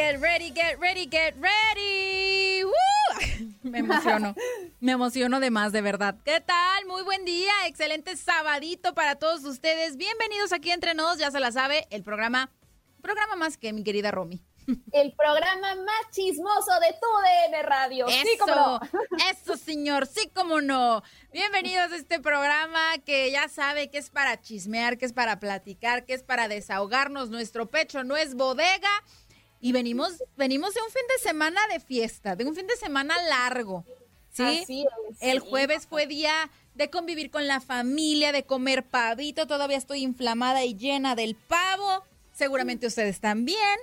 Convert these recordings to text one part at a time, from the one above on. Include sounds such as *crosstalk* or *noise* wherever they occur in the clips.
Get ready, get ready, get ready. ¡Woo! *laughs* Me emociono. Me emociono de más, de verdad. ¿Qué tal? Muy buen día. Excelente sabadito para todos ustedes. Bienvenidos aquí entre nos, ya se la sabe, el programa, programa más que mi querida Romy. *laughs* El programa más chismoso de tu DN Radio. Eso, sí, cómo no. *laughs* eso, señor, sí, como no. Bienvenidos a este programa que ya sabe que es para chismear, que es para platicar, que es para desahogarnos. Nuestro pecho no es bodega. Y venimos, venimos de un fin de semana de fiesta, de un fin de semana largo. ¿sí? Así es, El sí. jueves fue día de convivir con la familia, de comer pavito. Todavía estoy inflamada y llena del pavo. Seguramente ustedes también.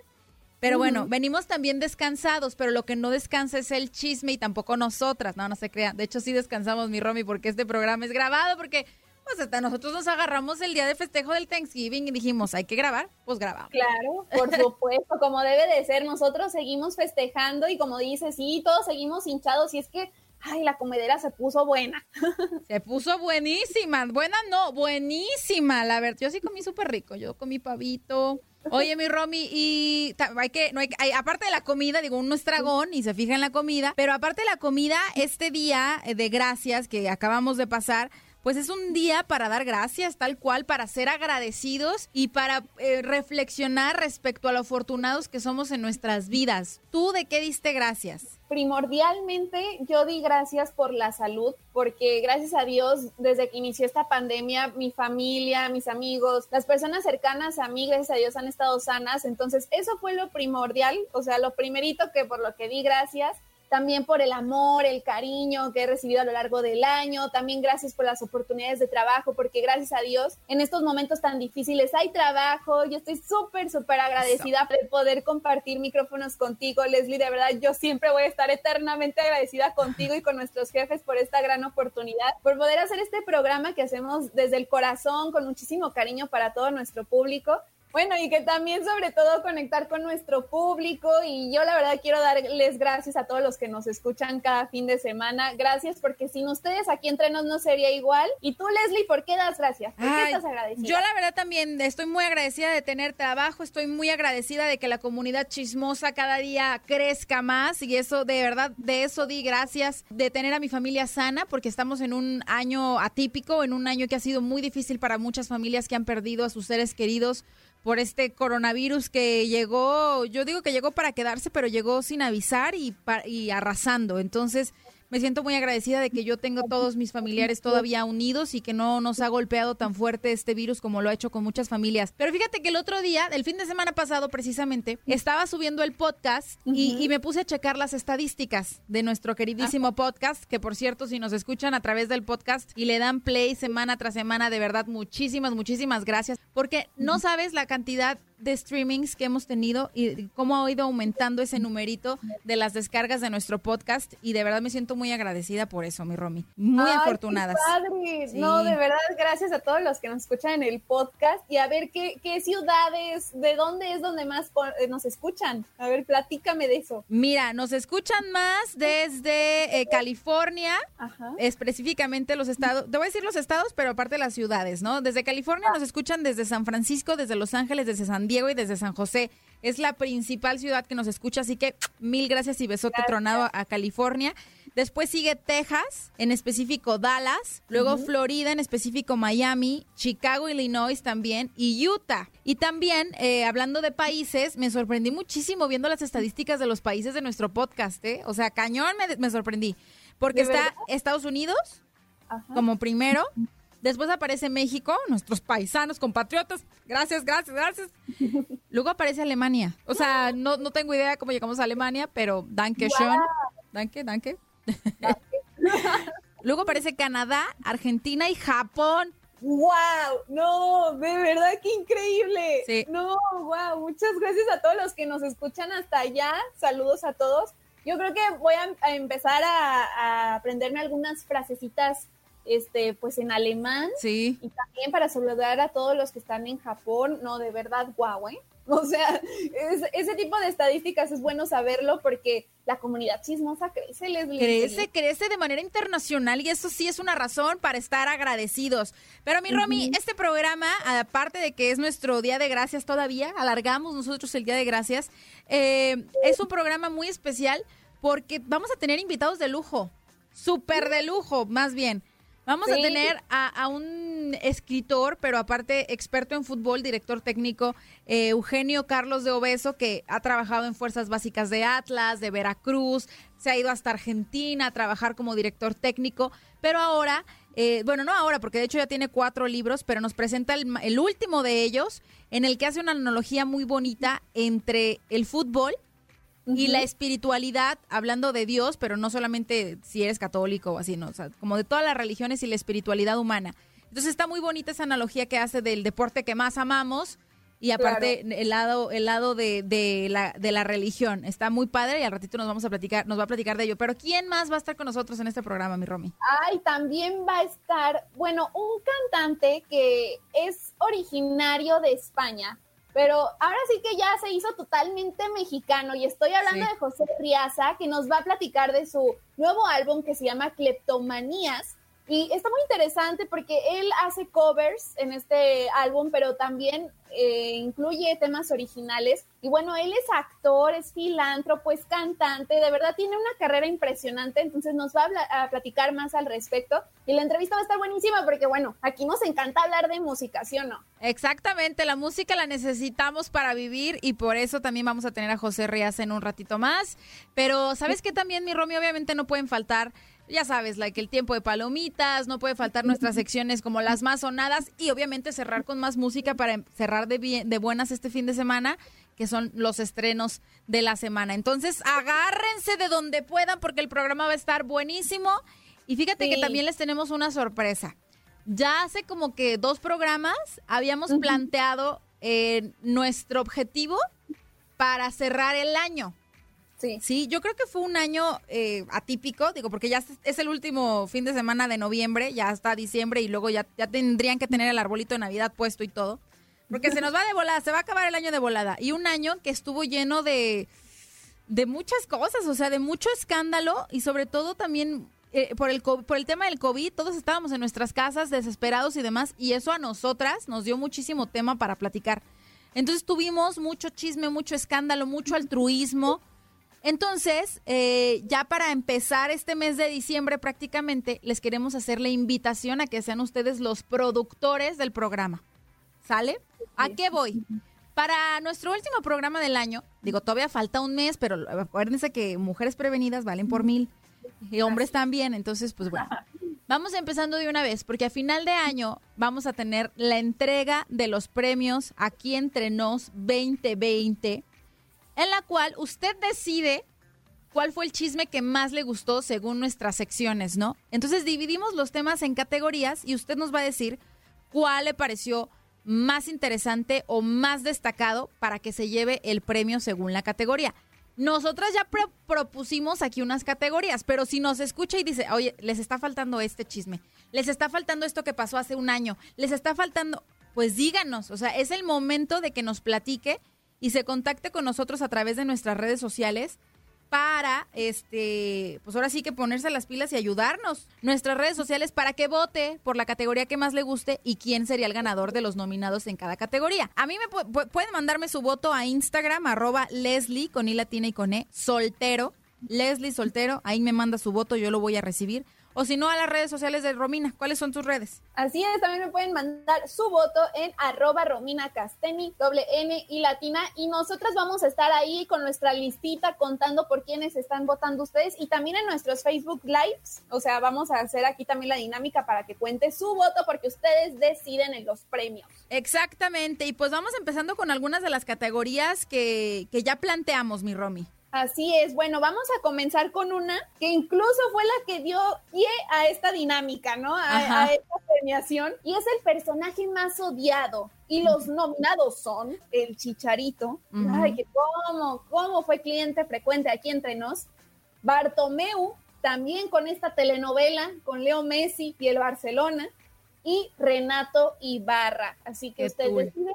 Pero bueno, venimos también descansados, pero lo que no descansa es el chisme y tampoco nosotras. No, no se crean. De hecho, sí descansamos, mi Romy, porque este programa es grabado, porque pues hasta nosotros nos agarramos el día de festejo del Thanksgiving y dijimos, hay que grabar, pues grabamos. Claro, por *laughs* supuesto, como debe de ser. Nosotros seguimos festejando y como dices, sí, todos seguimos hinchados y es que, ay, la comedera se puso buena. *laughs* Se puso buenísima. Buena no, buenísima. La verdad, yo sí comí súper rico. Yo comí pavito. Oye, mi Romy, y hay que, no hay, hay- aparte de la comida, digo, uno es dragón y se fija en la comida, pero aparte de la comida, este día de gracias que acabamos de pasar, pues es un día para dar gracias, tal cual, para ser agradecidos y para eh, reflexionar respecto a lo afortunados que somos en nuestras vidas. ¿Tú de qué diste gracias? Primordialmente, yo di gracias por la salud, porque gracias a Dios, desde que inició esta pandemia, mi familia, mis amigos, las personas cercanas a mí, gracias a Dios, han estado sanas. Entonces, eso fue lo primordial, o sea, lo primerito que por lo que di gracias. También por el amor, el cariño que he recibido a lo largo del año. También gracias por las oportunidades de trabajo, porque gracias a Dios, en estos momentos tan difíciles hay trabajo. Yo estoy súper, súper agradecida de poder compartir micrófonos contigo, Leslie. De verdad, yo siempre voy a estar eternamente agradecida contigo y con nuestros jefes por esta gran oportunidad, por poder hacer este programa que hacemos desde el corazón, con muchísimo cariño para todo nuestro público. Bueno, y que también sobre todo conectar con nuestro público y yo la verdad quiero darles gracias a todos los que nos escuchan cada fin de semana. Gracias porque sin ustedes aquí entre nos no sería igual. Y tú, Leslie, ¿por qué das gracias? ¿Por qué estás agradecida? Yo la verdad también estoy muy agradecida de tenerte abajo, estoy muy agradecida de que la comunidad chismosa cada día crezca más y eso de verdad, de eso di gracias, de tener a mi familia sana porque estamos en un año atípico, en un año que ha sido muy difícil para muchas familias que han perdido a sus seres queridos por este coronavirus que llegó, yo digo que llegó para quedarse, pero llegó sin avisar y, y arrasando. Entonces, me siento muy agradecida de que yo tengo todos mis familiares todavía unidos y que no nos ha golpeado tan fuerte este virus como lo ha hecho con muchas familias. Pero fíjate que el otro día, el fin de semana pasado precisamente, estaba subiendo el podcast y, me puse a checar las estadísticas de nuestro queridísimo podcast, que por cierto, si nos escuchan a través del podcast y le dan play semana tras semana, de verdad, muchísimas, muchísimas gracias, porque no sabes la cantidad de streamings que hemos tenido y cómo ha ido aumentando ese numerito de las descargas de nuestro podcast y de verdad me siento muy agradecida por eso, mi Romy. Muy afortunada No, de verdad, gracias a todos los que nos escuchan en el podcast y a ver qué, qué ciudades, de dónde es donde más eh, nos escuchan. A ver, platícame de eso. Mira, nos escuchan más desde eh, California, específicamente los estados, te voy a decir los estados, pero aparte las ciudades, ¿no? Desde California nos escuchan desde San Francisco, desde Los Ángeles, desde San Diego y desde San José. Es la principal ciudad que nos escucha, así que mil gracias y besote tronado a California. Después sigue Texas, en específico Dallas, luego Florida, en específico Miami, Chicago, Illinois también y Utah. Y también, eh, hablando de países, me sorprendí muchísimo viendo las estadísticas de los países de nuestro podcast, ¿eh? O sea, cañón me, sorprendí. Porque está Estados Unidos como primero, Después aparece México, nuestros paisanos, compatriotas. Gracias, gracias, gracias. *laughs* Luego aparece Alemania. O sea, no, no tengo idea cómo llegamos a Alemania, pero danke schön. Danke, danke. Luego aparece Canadá, Argentina y Japón. ¡Wow! No, de verdad que increíble. Sí. No, wow. Muchas gracias a todos los que nos escuchan hasta allá. Saludos a todos. Yo creo que voy a, empezar a, a aprenderme algunas frasecitas este, pues en alemán. Sí. Y también para saludar a todos los que están en Japón, no, de verdad, guau, ¿eh? *laughs* O sea, ese tipo de estadísticas es bueno saberlo porque la comunidad chismosa crece, Leslie. Crece, crece de manera internacional y eso sí es una razón para estar agradecidos. Pero mi Romy, este programa, aparte de que es nuestro Día de Gracias todavía, alargamos nosotros el Día de Gracias, eh, es un programa muy especial porque vamos a tener invitados de lujo, súper de lujo, más bien. Vamos a tener a, un escritor, pero aparte experto en fútbol, director técnico, eh, Eugenio Carlos de Obeso, que ha trabajado en Fuerzas Básicas de Atlas, de Veracruz, se ha ido hasta Argentina a trabajar como director técnico, pero ahora, eh, bueno, no ahora, porque de hecho ya tiene cuatro libros, pero nos presenta el último de ellos, en el que hace una analogía muy bonita entre el fútbol y la espiritualidad, hablando de Dios, pero no solamente si eres católico o así, ¿no? O sea, como de todas las religiones y la espiritualidad humana. Entonces está muy bonita esa analogía que hace del deporte que más amamos y aparte el lado, el lado de, de, la, de la religión. Está muy padre y al ratito nos vamos a platicar, nos va a platicar de ello. Pero ¿quién más va a estar con nosotros en este programa, mi Romy? Ay, también va a estar, bueno, un cantante que es originario de España, pero ahora sí que ya se hizo totalmente mexicano y estoy hablando de José Riaza, que nos va a platicar de su nuevo álbum que se llama Cleptomanías. Y está muy interesante porque él hace covers en este álbum, pero también eh, incluye temas originales. Y bueno, él es actor, es filántropo, es cantante, de verdad tiene una carrera impresionante, entonces nos va a, platicar más al respecto. Y la entrevista va a estar buenísima porque bueno, aquí nos encanta hablar de música, ¿sí o no? Exactamente, la música la necesitamos para vivir y por eso también vamos a tener a José Rías en un ratito más. Pero, ¿sabes qué también, mi Romy? Obviamente no pueden faltar ya sabes, like el tiempo de palomitas, no puede faltar nuestras *laughs* secciones como las más sonadas y obviamente cerrar con más música para cerrar de, bien, de buenas este fin de semana, que son los estrenos de la semana. Entonces, agárrense de donde puedan porque el programa va a estar buenísimo. Y fíjate que también les tenemos una sorpresa. Ya hace como que dos programas habíamos planteado eh, nuestro objetivo para cerrar el año. Sí. Sí, yo creo que fue un año eh, atípico, digo, porque ya es el último fin de semana de noviembre, ya está diciembre y luego ya, ya tendrían que tener el arbolito de Navidad puesto y todo. Porque se nos va de volada, se va a acabar el año de volada. Y un año que estuvo lleno de, de muchas cosas, o sea, de mucho escándalo y sobre todo también eh, por, el, por el tema del COVID, todos estábamos en nuestras casas desesperados y demás, y eso a nosotras nos dio muchísimo tema para platicar. Entonces tuvimos mucho chisme, mucho escándalo, mucho altruismo. Entonces, eh, ya para empezar este mes de diciembre prácticamente, les queremos hacer la invitación a que sean ustedes los productores del programa. ¿Sale? ¿A qué voy? Para nuestro último programa del año, digo, todavía falta un mes, pero acuérdense que mujeres prevenidas valen por mil y hombres también, entonces pues bueno. Vamos empezando de una vez, porque a final de año vamos a tener la entrega de los premios aquí entre nos 2020, en la cual usted decide cuál fue el chisme que más le gustó según nuestras secciones, ¿no? Entonces dividimos los temas en categorías y usted nos va a decir cuál le pareció más interesante o más destacado para que se lleve el premio según la categoría. Nosotras ya propusimos aquí unas categorías, pero si nos escucha y dice, oye, les está faltando este chisme, les está faltando esto que pasó hace un año, les está faltando, pues díganos, o sea, es el momento de que nos platique y se contacte con nosotros a través de nuestras redes sociales para, este, pues ahora sí que ponerse las pilas y ayudarnos. Nuestras redes sociales para que vote por la categoría que más le guste y quién sería el ganador de los nominados en cada categoría. A mí me pueden mandarme su voto a Instagram, arroba Leslie, con I latina y con E, soltero. Leslie Soltero, ahí me manda su voto, yo lo voy a recibir o si no a las redes sociales de Romina. ¿Cuáles son tus redes? Así es, también me pueden mandar su voto en arroba Romina Casteni, doble N y latina, y nosotras vamos a estar ahí con nuestra listita contando por quiénes están votando ustedes y también en nuestros Facebook Lives, o sea, vamos a hacer aquí también la dinámica para que cuente su voto porque ustedes deciden en los premios. Exactamente, y pues vamos empezando con algunas de las categorías que, que ya planteamos, mi Romy. Así es. Bueno, vamos a comenzar con una que incluso fue la que dio pie a esta dinámica, ¿no? A, esta premiación. Y es el personaje más odiado. Y los nominados son el Chicharito. Ay, que cómo, cómo fue cliente frecuente aquí entre nos. Bartomeu, también con esta telenovela con Leo Messi y el Barcelona. Y Renato Ibarra. Así que usted decide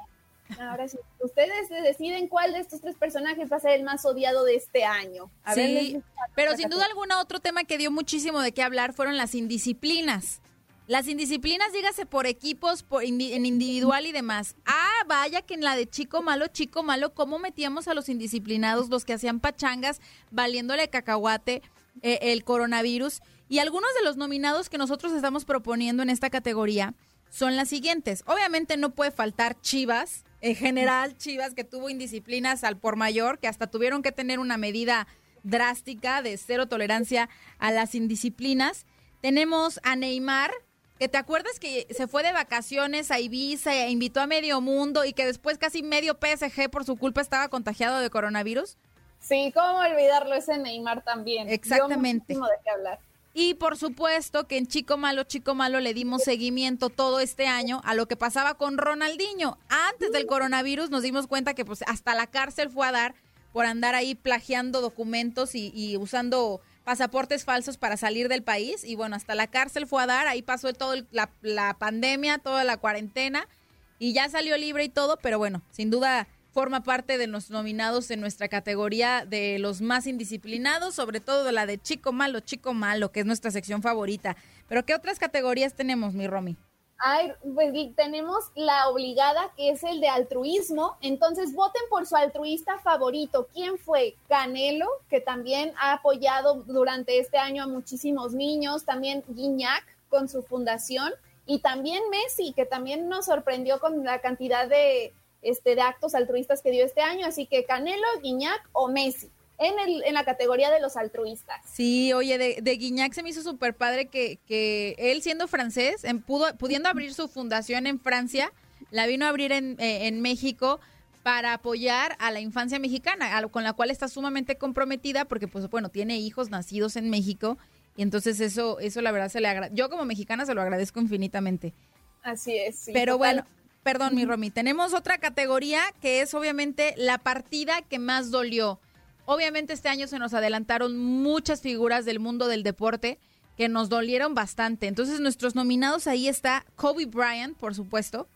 Ahora sí, ustedes deciden cuál de estos tres personajes va a ser el más odiado de este año. sí, pero sin duda alguna otro tema que dio muchísimo de qué hablar fueron las indisciplinas. Las indisciplinas, dígase por equipos, por en individual y demás. Ah, vaya que en la de chico malo, chico malo, ¿cómo metíamos a los indisciplinados, los que hacían pachangas, valiéndole cacahuate eh, el coronavirus? Y algunos de los nominados que nosotros estamos proponiendo en esta categoría son las siguientes. Obviamente no puede faltar Chivas, en general Chivas que tuvo indisciplinas al por mayor, que hasta tuvieron que tener una medida drástica de cero tolerancia a las indisciplinas. Tenemos a Neymar, que te acuerdas que se fue de vacaciones a Ibiza e invitó a medio mundo y que después casi medio PSG por su culpa estaba contagiado de coronavirus. Sí, cómo olvidarlo ese Neymar también. Exactamente. de qué hablar. Y por supuesto que en Chico Malo, Chico Malo le dimos seguimiento todo este año a lo que pasaba con Ronaldinho. Antes del coronavirus nos dimos cuenta que pues hasta la cárcel fue a dar por andar ahí plagiando documentos y, usando pasaportes falsos para salir del país. Y bueno, hasta la cárcel fue a dar, ahí pasó todo la, la pandemia, toda la cuarentena y ya salió libre y todo, pero bueno, sin duda forma parte de los nominados en nuestra categoría de los más indisciplinados, sobre todo la de chico malo, chico malo, que es nuestra sección favorita. Pero ¿qué otras categorías tenemos, mi Romy? Ay, pues tenemos la obligada, que es el de altruismo. Entonces, voten por su altruista favorito. ¿Quién fue? Canelo, que también ha apoyado durante este año a muchísimos niños. También Guiñac, con su fundación. Y también Messi, que también nos sorprendió con la cantidad de este, de actos altruistas que dio este año. Así que Canelo, Guiñac o Messi. En, el, en la categoría de los altruistas. Sí, oye, de, de Guiñac se me hizo súper padre que, que él siendo francés, en, pudo, pudiendo abrir su fundación en Francia, la vino a abrir en, eh, en México para apoyar a la infancia mexicana, con la cual está sumamente comprometida porque, pues, bueno, tiene hijos nacidos en México y entonces eso, eso la verdad se le agradece. Yo como mexicana se lo agradezco infinitamente. Así es. Pero bueno, perdón, mi Romy, tenemos otra categoría que es obviamente la partida que más dolió. Obviamente este año se nos adelantaron muchas figuras del mundo del deporte que nos dolieron bastante. Entonces nuestros nominados ahí está Kobe Bryant, por supuesto,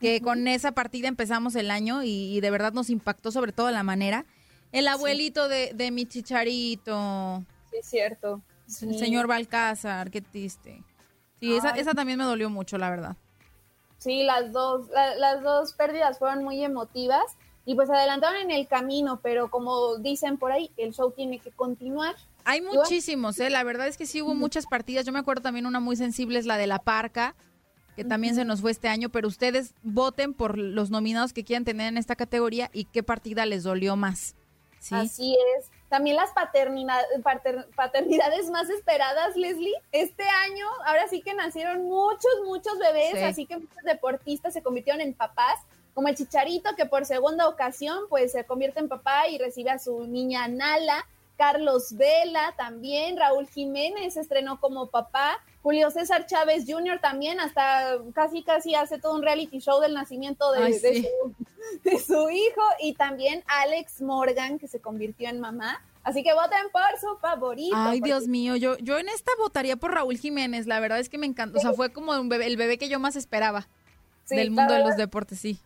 que con esa partida empezamos el año y, de verdad nos impactó sobre todo la manera. El abuelito de, de, mi chicharito. Sí, es cierto. El señor Balcázar, qué triste. Sí, esa, esa, también me dolió mucho, la verdad. Sí, las dos, las dos pérdidas fueron muy emotivas y pues adelantaron en el camino, pero como dicen por ahí, el show tiene que continuar. Hay muchísimos, ¿eh? La verdad es que sí hubo muchas partidas. Yo me acuerdo también una muy sensible es la de La Parca, que también se nos fue este año, pero ustedes voten por los nominados que quieran tener en esta categoría y qué partida les dolió más. ¿sí? Así es. También las paternidades más esperadas, Leslie. Este año, ahora sí que nacieron muchos, muchos bebés, así que muchos deportistas se convirtieron en papás, como el Chicharito, que por segunda ocasión, pues se convierte en papá y recibe a su niña Nala. Carlos Vela también, Raúl Jiménez estrenó como papá, Julio César Chávez Jr. también, hasta casi casi hace todo un reality show del nacimiento de, de, su, *laughs* hijo, y también Alex Morgan, que se convirtió en mamá. Así que voten por su favorito. Ay, Dios mío, yo, yo en esta votaría por Raúl Jiménez, la verdad es que me encantó, o sea, fue como un bebé, el bebé que yo más esperaba del mundo de los deportes, sí.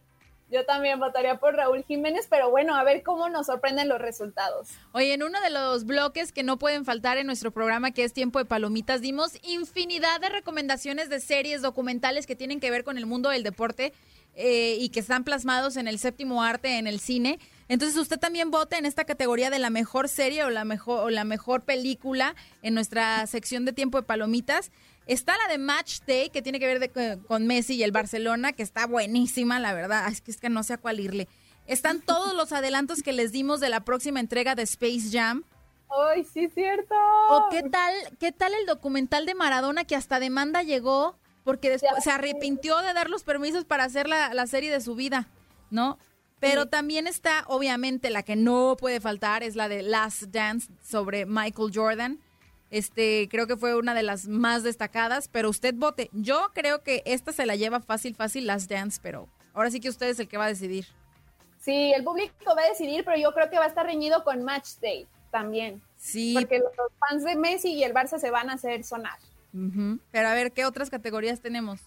Yo también votaría por Raúl Jiménez, pero bueno, a ver cómo nos sorprenden los resultados. Oye, en uno de los bloques que no pueden faltar en nuestro programa, que es Tiempo de Palomitas, dimos infinidad de recomendaciones de series documentales que tienen que ver con el mundo del deporte eh, y que están plasmados en el séptimo arte en el cine. Entonces usted también vote en esta categoría de la mejor serie o la mejor, o la mejor película en nuestra sección de Tiempo de Palomitas. Está la de Match Day, que tiene que ver con Messi y el Barcelona, que está buenísima, la verdad. Es que, es que no sé a cuál irle. Están todos los adelantos que les dimos de la próxima entrega de Space Jam. ¡Ay, sí, cierto! ¿O qué tal, qué tal el documental de Maradona que hasta demanda llegó porque después se arrepintió de dar los permisos para hacer la, la serie de su vida, ¿no? Pero también está, obviamente, la que no puede faltar, es la de Last Dance sobre Michael Jordan este, creo que fue una de las más destacadas, pero usted vote. Yo creo que esta se la lleva fácil, fácil Last Dance, pero ahora sí que usted es el que va a decidir. Sí, el público va a decidir, pero yo creo que va a estar reñido con Match Day también. Sí. Porque los fans de Messi y el Barça se van a hacer sonar. Pero a ver, ¿qué otras categorías tenemos?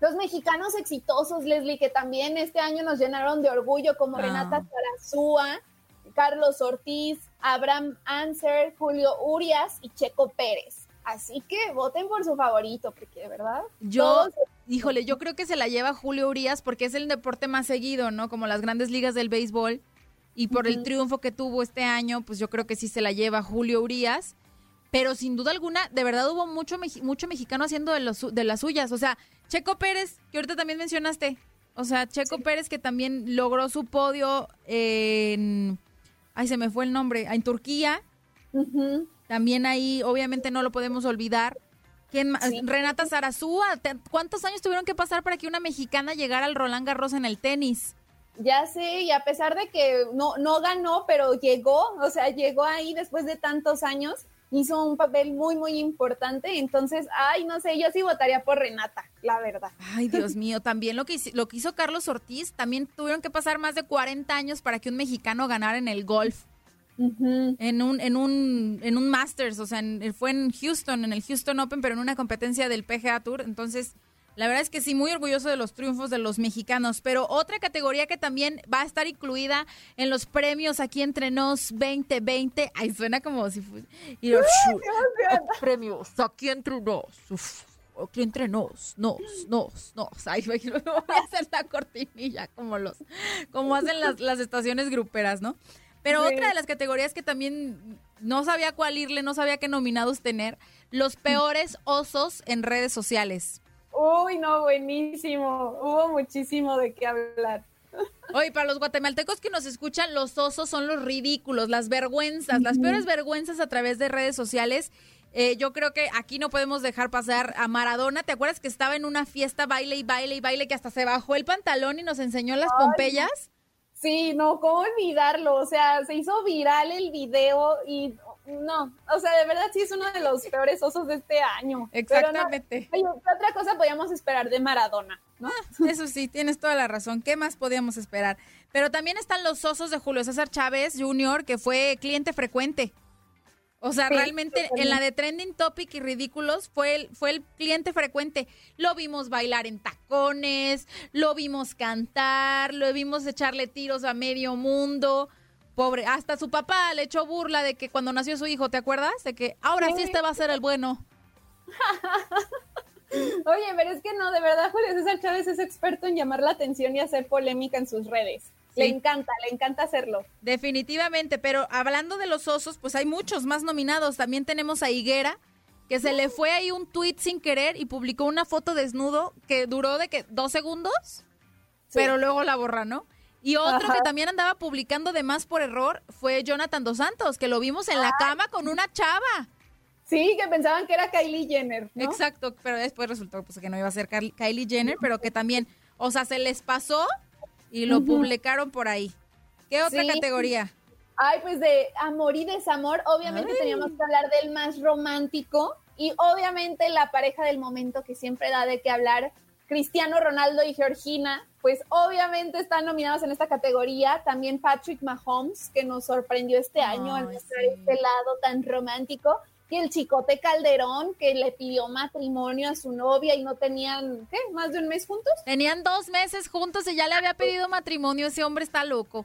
Los mexicanos exitosos, Leslie, que también este año nos llenaron de orgullo, como ah. Renata Tarazúa, Carlos Ortiz, Abraham Anser, Julio Urias y Checo Pérez. Así que voten por su favorito, porque de verdad. Yo, híjole, yo creo que se la lleva Julio Urias porque es el deporte más seguido, ¿no? Como las grandes ligas del béisbol. Y por el triunfo que tuvo este año, pues yo creo que sí se la lleva Julio Urias. Pero sin duda alguna, de verdad hubo mucho, mucho mexicano haciendo de, los, de las suyas. O sea, Checo Pérez, que ahorita también mencionaste. O sea, Checo Pérez que también logró su podio en ay, se me fue el nombre, en Turquía. También ahí, obviamente no lo podemos olvidar. Renata Zarazúa, ¿cuántos años tuvieron que pasar para que una mexicana llegara al Roland Garros en el tenis? Ya sé, y a pesar de que no, no ganó, pero llegó, o sea, llegó ahí después de tantos años hizo un papel muy, muy importante. Entonces, ay, no sé, yo sí votaría por Renata, la verdad. Ay, Dios mío, también lo que, lo que hizo Carlos Ortiz, también tuvieron que pasar más de 40 años para que un mexicano ganara en el golf. En un, en un, en un Masters, o sea, fue en Houston, en el Houston Open, pero en una competencia del PGA Tour. Entonces, la verdad es que sí, muy orgulloso de los triunfos de los mexicanos. Pero otra categoría que también va a estar incluida en los premios aquí entre nos 2020. Ay, suena como si fuese. premios aquí entre nos. aquí entre nos, nos, nos, nos. Ay, *laughs* voy a hacer la cortinilla como los, como hacen las, las estaciones gruperas, ¿no? Pero otra de las categorías que también no sabía cuál irle, no sabía qué nominados tener, los peores osos en redes sociales. Uy, no, buenísimo. Hubo muchísimo de qué hablar. Oye, para los guatemaltecos que nos escuchan, los osos son los ridículos, las vergüenzas, las peores vergüenzas a través de redes sociales. Eh, yo creo que aquí no podemos dejar pasar a Maradona. ¿Te acuerdas que estaba en una fiesta, baile y baile y baile, que hasta se bajó el pantalón y nos enseñó las pompeyas? Sí, no, ¿cómo olvidarlo? O sea, se hizo viral el video y no, o sea, de verdad sí es uno de los peores osos de este año. Exactamente. ¿Qué otra cosa podíamos esperar de Maradona? ¿no? Ah, eso sí, tienes toda la razón. ¿Qué más podíamos esperar? Pero también están los osos de Julio César Chávez Jr., que fue cliente frecuente. O sea, realmente en la de Trending Topic y Ridículos fue el, fue el cliente frecuente. Lo vimos bailar en tacones, lo vimos cantar, lo vimos echarle tiros a medio mundo. Pobre, hasta su papá le echó burla de que cuando nació su hijo, ¿te acuerdas? De que ahora sí, este va a ser el bueno. *laughs* Oye, pero es que no, de verdad, Julio César Chávez es experto en llamar la atención y hacer polémica en sus redes. Le encanta, le encanta hacerlo. Definitivamente, pero hablando de los osos, pues hay muchos más nominados. También tenemos a Higuera, que se le fue ahí un tweet sin querer y publicó una foto desnudo que duró de que dos segundos, pero luego la borra, ¿no? Y otro que también andaba publicando de más por error fue Jonathan Dos Santos, que lo vimos en la cama con una chava. Sí, que pensaban que era Kylie Jenner. Exacto, pero después resultó pues, que no iba a ser Kylie Jenner, pero que también, o sea, se les pasó y lo publicaron por ahí. ¿Qué otra categoría? Ay, pues de amor y desamor, obviamente teníamos que hablar del más romántico y obviamente la pareja del momento que siempre da de qué hablar, Cristiano Ronaldo y Georgina, pues obviamente están nominados en esta categoría. También Patrick Mahomes, que nos sorprendió este año al mostrar este lado tan romántico y el chicote Calderón que le pidió matrimonio a su novia y no tenían, ¿qué? ¿Más de un mes juntos? Tenían dos meses juntos y ya le había pedido matrimonio, ese hombre está loco.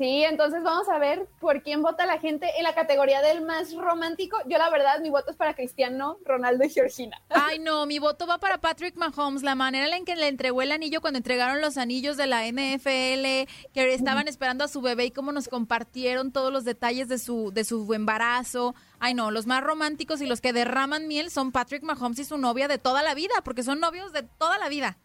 Sí, entonces vamos a ver por quién vota la gente en la categoría del más romántico. Yo la verdad, mi voto es para Cristiano, Ronaldo y Georgina. Ay, no, mi voto va para Patrick Mahomes. La manera en que le entregó el anillo cuando entregaron los anillos de la NFL, que estaban esperando a su bebé y cómo nos compartieron todos los detalles de su, de su embarazo. Ay, no, los más románticos y los que derraman miel son Patrick Mahomes y su novia de toda la vida, porque son novios de toda la vida.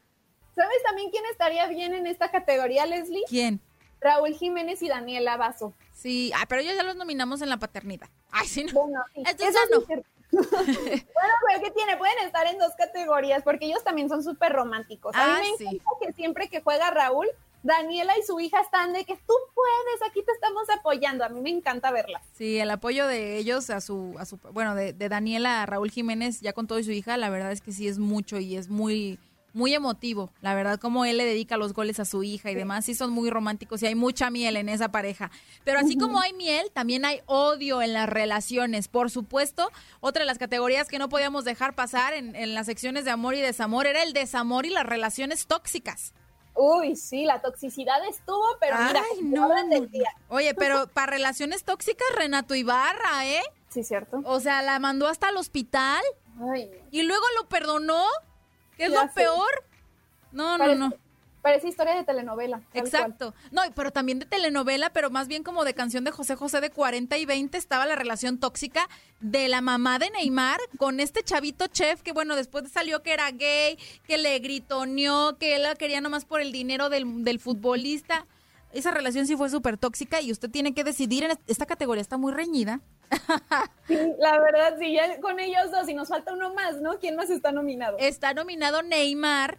¿Sabes también quién estaría bien en esta categoría, Leslie? ¿Quién? Raúl Jiménez y Daniela Vaso. Sí, pero ellos ya los nominamos en la paternidad. Ay, sí, no. Bueno, Eso no. *laughs* bueno, pero ¿qué tiene? Pueden estar en dos categorías porque ellos también son súper románticos. A mí ah, me encanta que siempre que juega Raúl, Daniela y su hija están de que tú puedes, aquí te estamos apoyando. A mí me encanta verla. Sí, el apoyo de ellos a su, a su bueno, de, de Daniela a Raúl Jiménez ya con todo y su hija, la verdad es que sí es mucho y es muy muy emotivo, la verdad, como él le dedica los goles a su hija y demás, sí son muy románticos y hay mucha miel en esa pareja. Pero así como hay miel, también hay odio en las relaciones. Por supuesto, otra de las categorías que no podíamos dejar pasar en, las secciones de amor y desamor era el desamor y las relaciones tóxicas. Uy, sí, la toxicidad estuvo, pero mira, no. Oye, pero para relaciones tóxicas, Renato Ibarra, ¿eh? Sí, cierto. O sea, la mandó hasta el hospital. Ay. Y luego lo perdonó. ¿Qué es lo peor? No, no, no. Parece historia de telenovela. Exacto. No, pero también de telenovela, pero más bien como de canción de José José de 40 y 20 estaba la relación tóxica de la mamá de Neymar con este chavito chef que, bueno, después salió que era gay, que le gritoneó, que él la quería nomás por el dinero del, del futbolista. Esa relación sí fue súper tóxica y usted tiene que decidir en esta categoría, está muy reñida. la verdad, sí, ya con ellos dos y nos falta uno más, ¿no? ¿Quién más está nominado? Está nominado Neymar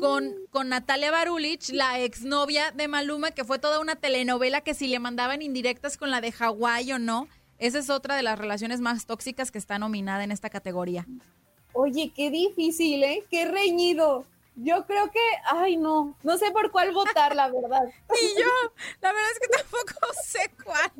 con, mm. con Natalia Barulich, la exnovia de Maluma, que fue toda una telenovela que si le mandaban indirectas con la de Hawái o no. Esa es otra de las relaciones más tóxicas que está nominada en esta categoría. Oye, qué difícil, ¿eh? Qué reñido. Yo creo que, ay no, no sé por cuál votar, la verdad. *laughs* Y yo, la verdad es que tampoco *laughs* sé cuál.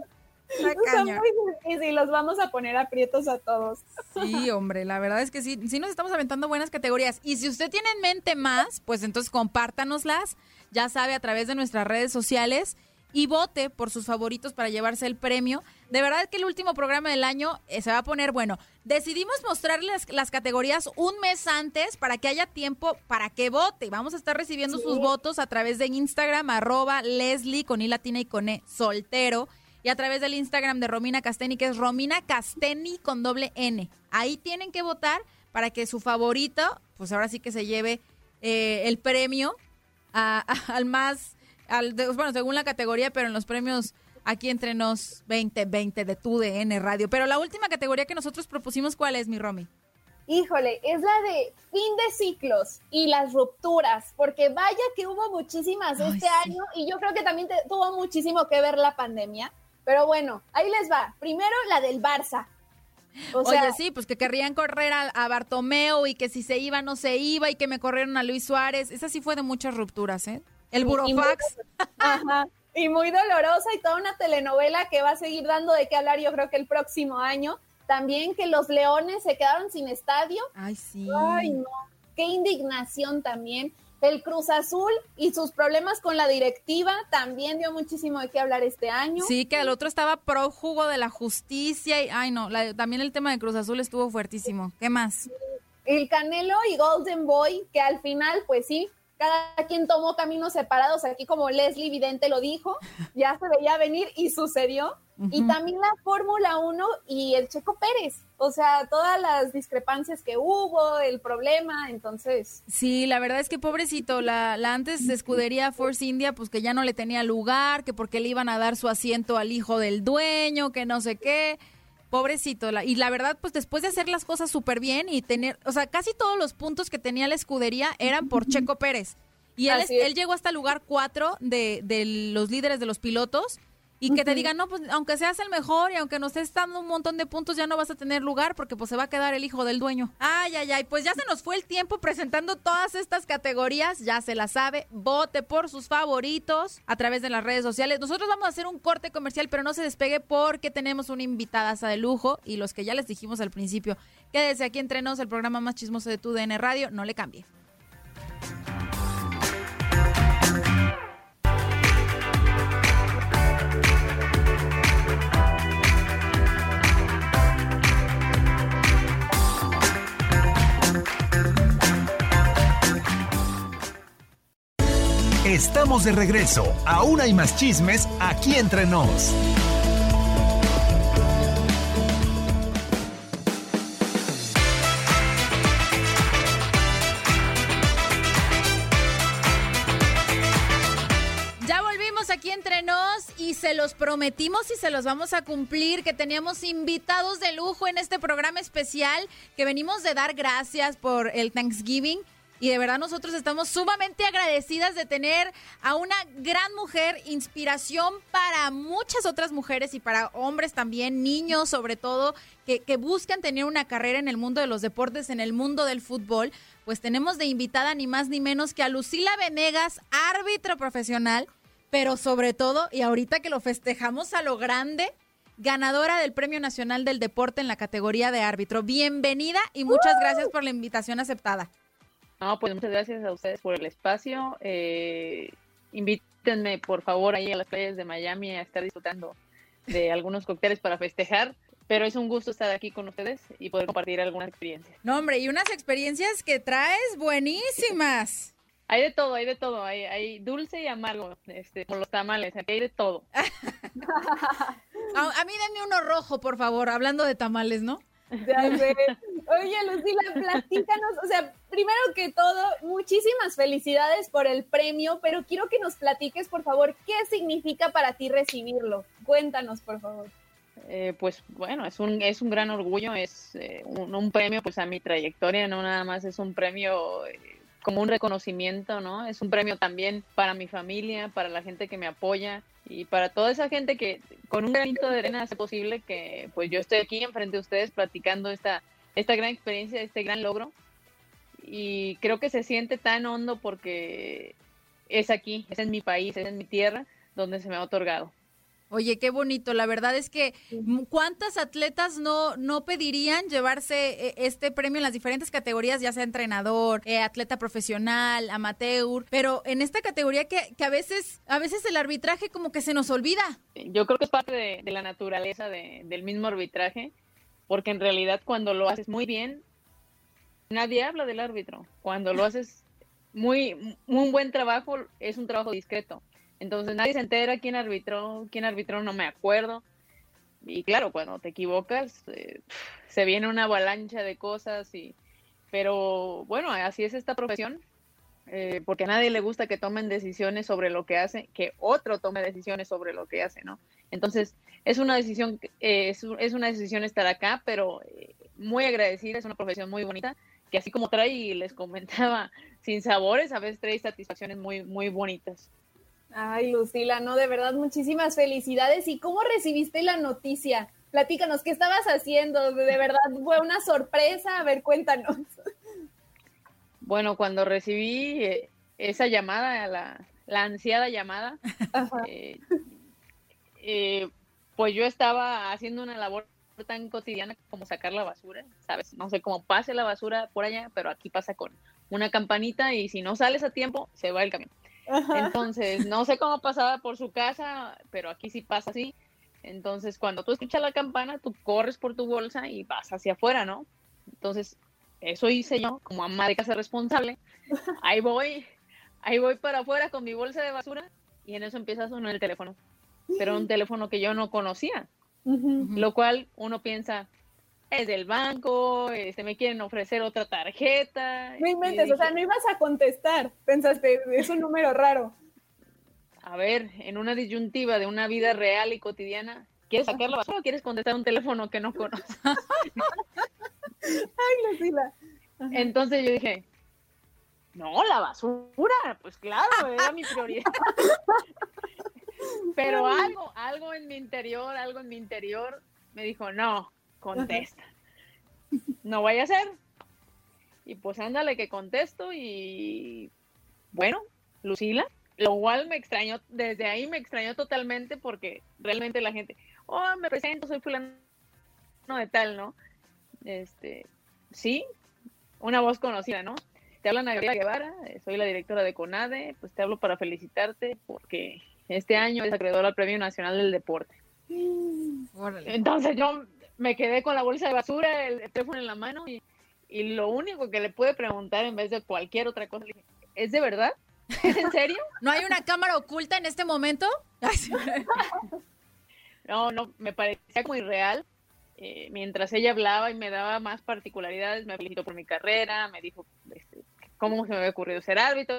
Y los vamos a poner aprietos a todos. Sí, hombre, la verdad es que sí, sí nos estamos aventando buenas categorías. Y si usted tiene en mente más, pues entonces compártanoslas, ya sabe, a través de nuestras redes sociales y vote por sus favoritos para llevarse el premio. De verdad que el último programa del año eh, se va a poner bueno. Decidimos mostrarles las categorías un mes antes para que haya tiempo para que vote. Vamos a estar recibiendo sus votos a través de Instagram, arroba Leslie con I latina y con E soltero y a través del Instagram de Romina Casteni, que es Romina Casteni con doble N. Ahí tienen que votar para que su favorito, pues ahora sí que se lleve eh, el premio *laughs* al más, al, bueno, según la categoría, pero en los premios aquí entre nos 2020 de tu DN Radio. Pero la última categoría que nosotros propusimos, ¿cuál es, mi Romy? Híjole, es la de fin de ciclos y las rupturas, porque vaya que hubo muchísimas este año y yo creo que también tuvo muchísimo que ver la pandemia. Pero bueno, ahí les va. Primero la del Barça. Oye, sí, pues que querrían correr a, a, Bartomeu y que si se iba no se iba y que me corrieron a Luis Suárez. Esa sí fue de muchas rupturas, ¿eh? El Burofax. Ajá. y muy dolorosa y toda una telenovela que va a seguir dando de qué hablar yo creo que el próximo año. También que los Leones se quedaron sin estadio. Ay, sí. Ay, no. Qué indignación también. El Cruz Azul y sus problemas con la directiva también dio muchísimo de qué hablar este año. Sí, que el otro estaba prójugo de la justicia y, ay no, también el tema de Cruz Azul estuvo fuertísimo. ¿Qué más? El Canelo y Golden Boy, que al final, pues sí, cada quien tomó caminos separados, aquí como Leslie Vidente lo dijo, ya se veía venir y sucedió. Y también la Fórmula 1 y el Checo Pérez, o sea, todas las discrepancias que hubo, el problema, entonces. Sí, la verdad es que pobrecito, la, la antes escudería Force India, pues que ya no le tenía lugar, que porque le iban a dar su asiento al hijo del dueño, que no sé qué. Pobrecito. y la verdad, pues después de hacer las cosas súper bien y tener, o sea, casi todos los puntos que tenía la escudería eran por Checo Pérez. Y él, él llegó hasta el lugar cuatro de, de los líderes de los pilotos y que te digan, no, pues aunque seas el mejor y aunque nos estés dando un montón de puntos, ya no vas a tener lugar porque pues se va a quedar el hijo del dueño. Ay, ay, ay, pues ya se nos fue el tiempo presentando todas estas categorías, ya se la sabe, vote por sus favoritos a través de las redes sociales. Nosotros vamos a hacer un corte comercial, pero no se despegue porque tenemos una invitada de lujo y los que ya les dijimos al principio, quédese aquí entre nos, el programa más chismoso de tu DN Radio, no le cambie. Estamos de regreso. Aún hay más chismes aquí entre nos. Y se los prometimos y se los vamos a cumplir que teníamos invitados de lujo en este programa especial que venimos de dar gracias por el Thanksgiving y de verdad nosotros estamos sumamente agradecidas de tener a una gran mujer, inspiración para muchas otras mujeres y para hombres también, niños sobre todo, que, que buscan tener una carrera en el mundo de los deportes, en el mundo del fútbol. Pues tenemos de invitada ni más ni menos que a Lucila Venegas, árbitro profesional, pero sobre todo, y ahorita que lo festejamos a lo grande, ganadora del Premio Nacional del Deporte en la categoría de árbitro. Bienvenida y muchas gracias por la invitación aceptada. No, pues muchas gracias a ustedes por el espacio. Eh, invítenme, por favor, ahí a las playas de Miami a estar disfrutando de *laughs* algunos cócteles para festejar. Pero es un gusto estar aquí con ustedes y poder compartir algunas experiencias. No, hombre, y unas experiencias que traes buenísimas. *laughs* Hay de todo, hay de todo. Hay, hay dulce y amargo, este, con los tamales, hay de todo. *laughs* a, a mí denme uno rojo, por favor, hablando de tamales, ¿no? Oye, Lucila, platícanos, o sea, primero que todo, muchísimas felicidades por el premio, pero quiero que nos platiques, por favor, qué significa para ti recibirlo. Cuéntanos, por favor. Eh, pues bueno, es un, es un gran orgullo, es eh, un, premio pues a mi trayectoria, no nada más es un premio eh, como un reconocimiento, ¿no? Es un premio también para mi familia, para la gente que me apoya y para toda esa gente que con un granito de arena hace posible que pues yo estoy aquí enfrente de ustedes platicando esta, esta gran experiencia, este gran logro. Y creo que se siente tan hondo porque es aquí, es en mi país, es en mi tierra donde se me ha otorgado. Oye, qué bonito. La verdad es que cuántas atletas no, no pedirían llevarse eh, este premio en las diferentes categorías, ya sea entrenador, eh, atleta profesional, amateur, pero en esta categoría que, que, a veces, a veces el arbitraje como que se nos olvida. Yo creo que es parte de, la naturaleza del mismo arbitraje, porque en realidad cuando lo haces muy bien, nadie habla del árbitro. Cuando lo haces muy, muy buen trabajo, es un trabajo discreto entonces nadie se entera quién arbitró, quién arbitró, no me acuerdo. Y claro, cuando te equivocas, eh, se viene una avalancha de cosas, y, pero bueno, así es esta profesión, eh, porque a nadie le gusta que tomen decisiones sobre lo que hace, que otro tome decisiones sobre lo que hace, ¿no? Entonces, es una decisión, eh, es, una decisión estar acá, pero muy agradecida, es una profesión muy bonita, que así como trae, y les comentaba, sin sabores, a veces trae satisfacciones muy, muy bonitas. Ay, Lucila, no, de verdad, muchísimas felicidades. ¿Y cómo recibiste la noticia? Platícanos, ¿qué estabas haciendo? De verdad, fue una sorpresa. A ver, cuéntanos. Bueno, cuando recibí eh, esa llamada, la, la ansiada llamada. Eh, eh, pues yo estaba haciendo una labor tan cotidiana como sacar la basura, ¿sabes? No sé cómo pase la basura por allá, pero aquí pasa con una campanita y si no sales a tiempo, se va el camión. Entonces, no sé cómo pasaba por su casa, pero aquí sí pasa así. Entonces, cuando tú escuchas la campana, tú corres por tu bolsa y vas hacia afuera, ¿no? Entonces, eso hice yo como ama de casa responsable. Ahí voy, ahí voy para afuera con mi bolsa de basura y en eso empieza a sonar el teléfono. Pero un teléfono que yo no conocía. Lo cual uno piensa, es del banco, este, me quieren ofrecer otra tarjeta. No inventes, o sea, no ibas a contestar. Pensaste, es un número raro. A ver, en una disyuntiva de una vida real y cotidiana, ¿quieres sacar la basura o quieres contestar un teléfono que no conoces? *laughs* Ay, Lucila. Entonces yo dije, no, la basura, pues claro, era mi prioridad. *laughs* Pero algo, algo en mi interior, algo en mi interior me dijo, no, contesta. No vaya a ser. Y pues ándale que contesto y bueno, Lucila, lo cual me extrañó, desde ahí me extrañó totalmente porque realmente la gente, oh, me presento, soy fulano de tal, ¿no? Este, sí, una voz conocida, ¿no? Te habla Gabriela Guevara, eh, soy la directora de CONADE, pues te hablo para felicitarte porque este año es acreedor al Premio Nacional del Deporte. Entonces yo me quedé con la bolsa de basura, el, teléfono en la mano y, lo único que le pude preguntar en vez de cualquier otra cosa, le dije, ¿es de verdad? ¿Es en serio? *laughs* ¿No hay una cámara oculta en este momento? *laughs* no, no, me parecía muy real. Eh, mientras ella hablaba y me daba más particularidades, me felicitó por mi carrera, me dijo este, cómo se me había ocurrido ser árbitro,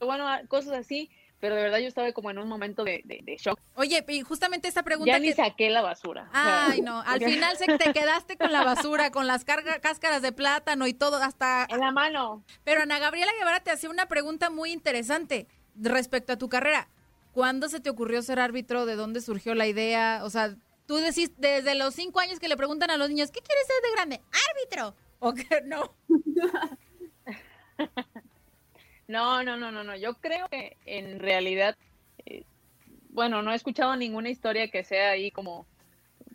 bueno, cosas así pero de verdad yo estaba como en un momento de, shock. Oye, y justamente esta pregunta. Ya ni saqué la basura. Ay, no, al *laughs* final se te quedaste con la basura, con las cáscaras de plátano y todo, hasta. En la mano. Pero Ana Gabriela Guevara te hacía una pregunta muy interesante respecto a tu carrera. ¿Cuándo se te ocurrió ser árbitro? ¿De dónde surgió la idea? O sea, tú decís desde los cinco años que le preguntan a los niños, ¿qué quieres ser de grande? ¡Árbitro! ¿O qué *laughs* no? *laughs* No, no, no, no, no. Yo creo que en realidad, eh, bueno, no he escuchado ninguna historia que sea ahí como,